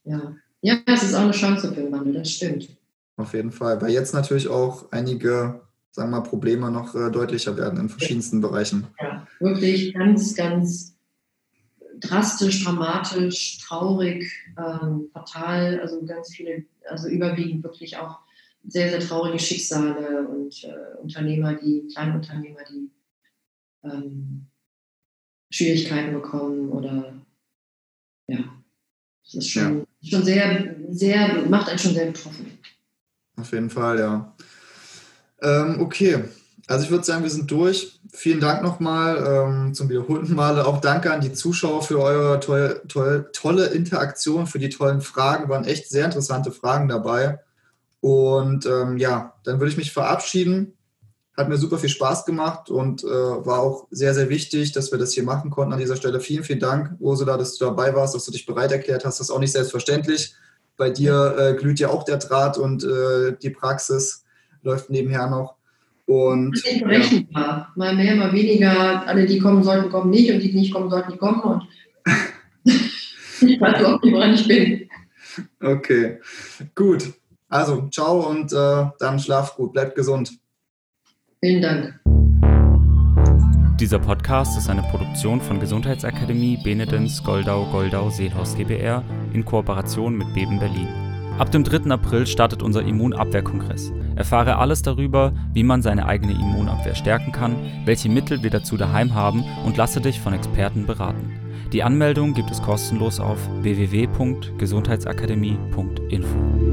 Ja. ja, es ist auch eine Chance für einen Wandel, das stimmt. Auf jeden Fall, weil jetzt natürlich auch einige sagen wir mal, Probleme noch äh, deutlicher werden in verschiedensten Bereichen. Ja, wirklich ganz, ganz drastisch, dramatisch, traurig, ähm, fatal, also ganz viele, also überwiegend wirklich auch sehr, sehr traurige Schicksale und äh, Unternehmer, die, Kleinunternehmer, die ähm, Schwierigkeiten bekommen oder ja, das ist schon, ja. schon sehr, sehr, macht einen schon sehr betroffen. Auf jeden Fall, ja. Ähm, okay, also ich würde sagen, wir sind durch. Vielen Dank nochmal ähm, zum wiederholten Male. Auch danke an die Zuschauer für eure toll, toll, tolle Interaktion, für die tollen Fragen. Waren echt sehr interessante Fragen dabei. Und ähm, ja, dann würde ich mich verabschieden. Hat mir super viel Spaß gemacht und äh, war auch sehr, sehr wichtig, dass wir das hier machen konnten an dieser Stelle. Vielen, vielen Dank, Ursula, dass du dabei warst, dass du dich bereit erklärt hast. Das ist auch nicht selbstverständlich Bei dir äh, glüht ja auch der Draht und äh, die Praxis läuft nebenher noch. Und, das berechenbar. Ja. Mal mehr, mal weniger. Alle, die kommen sollten, kommen nicht und die, die nicht kommen sollten, die kommen. Und ich weiß überhaupt nicht, woran ich bin. Okay, gut. Also, ciao und äh, dann schlaf gut. Bleibt gesund. Vielen Dank. Dieser Podcast ist eine Produktion von Gesundheitsakademie Benedens Goldau Goldau Seelhaus GbR in Kooperation mit Beben Berlin. Ab dem 3. April startet unser Immunabwehrkongress. Erfahre alles darüber, wie man seine eigene Immunabwehr stärken kann, welche Mittel wir dazu daheim haben und lasse dich von Experten beraten. Die Anmeldung gibt es kostenlos auf www.gesundheitsakademie.info.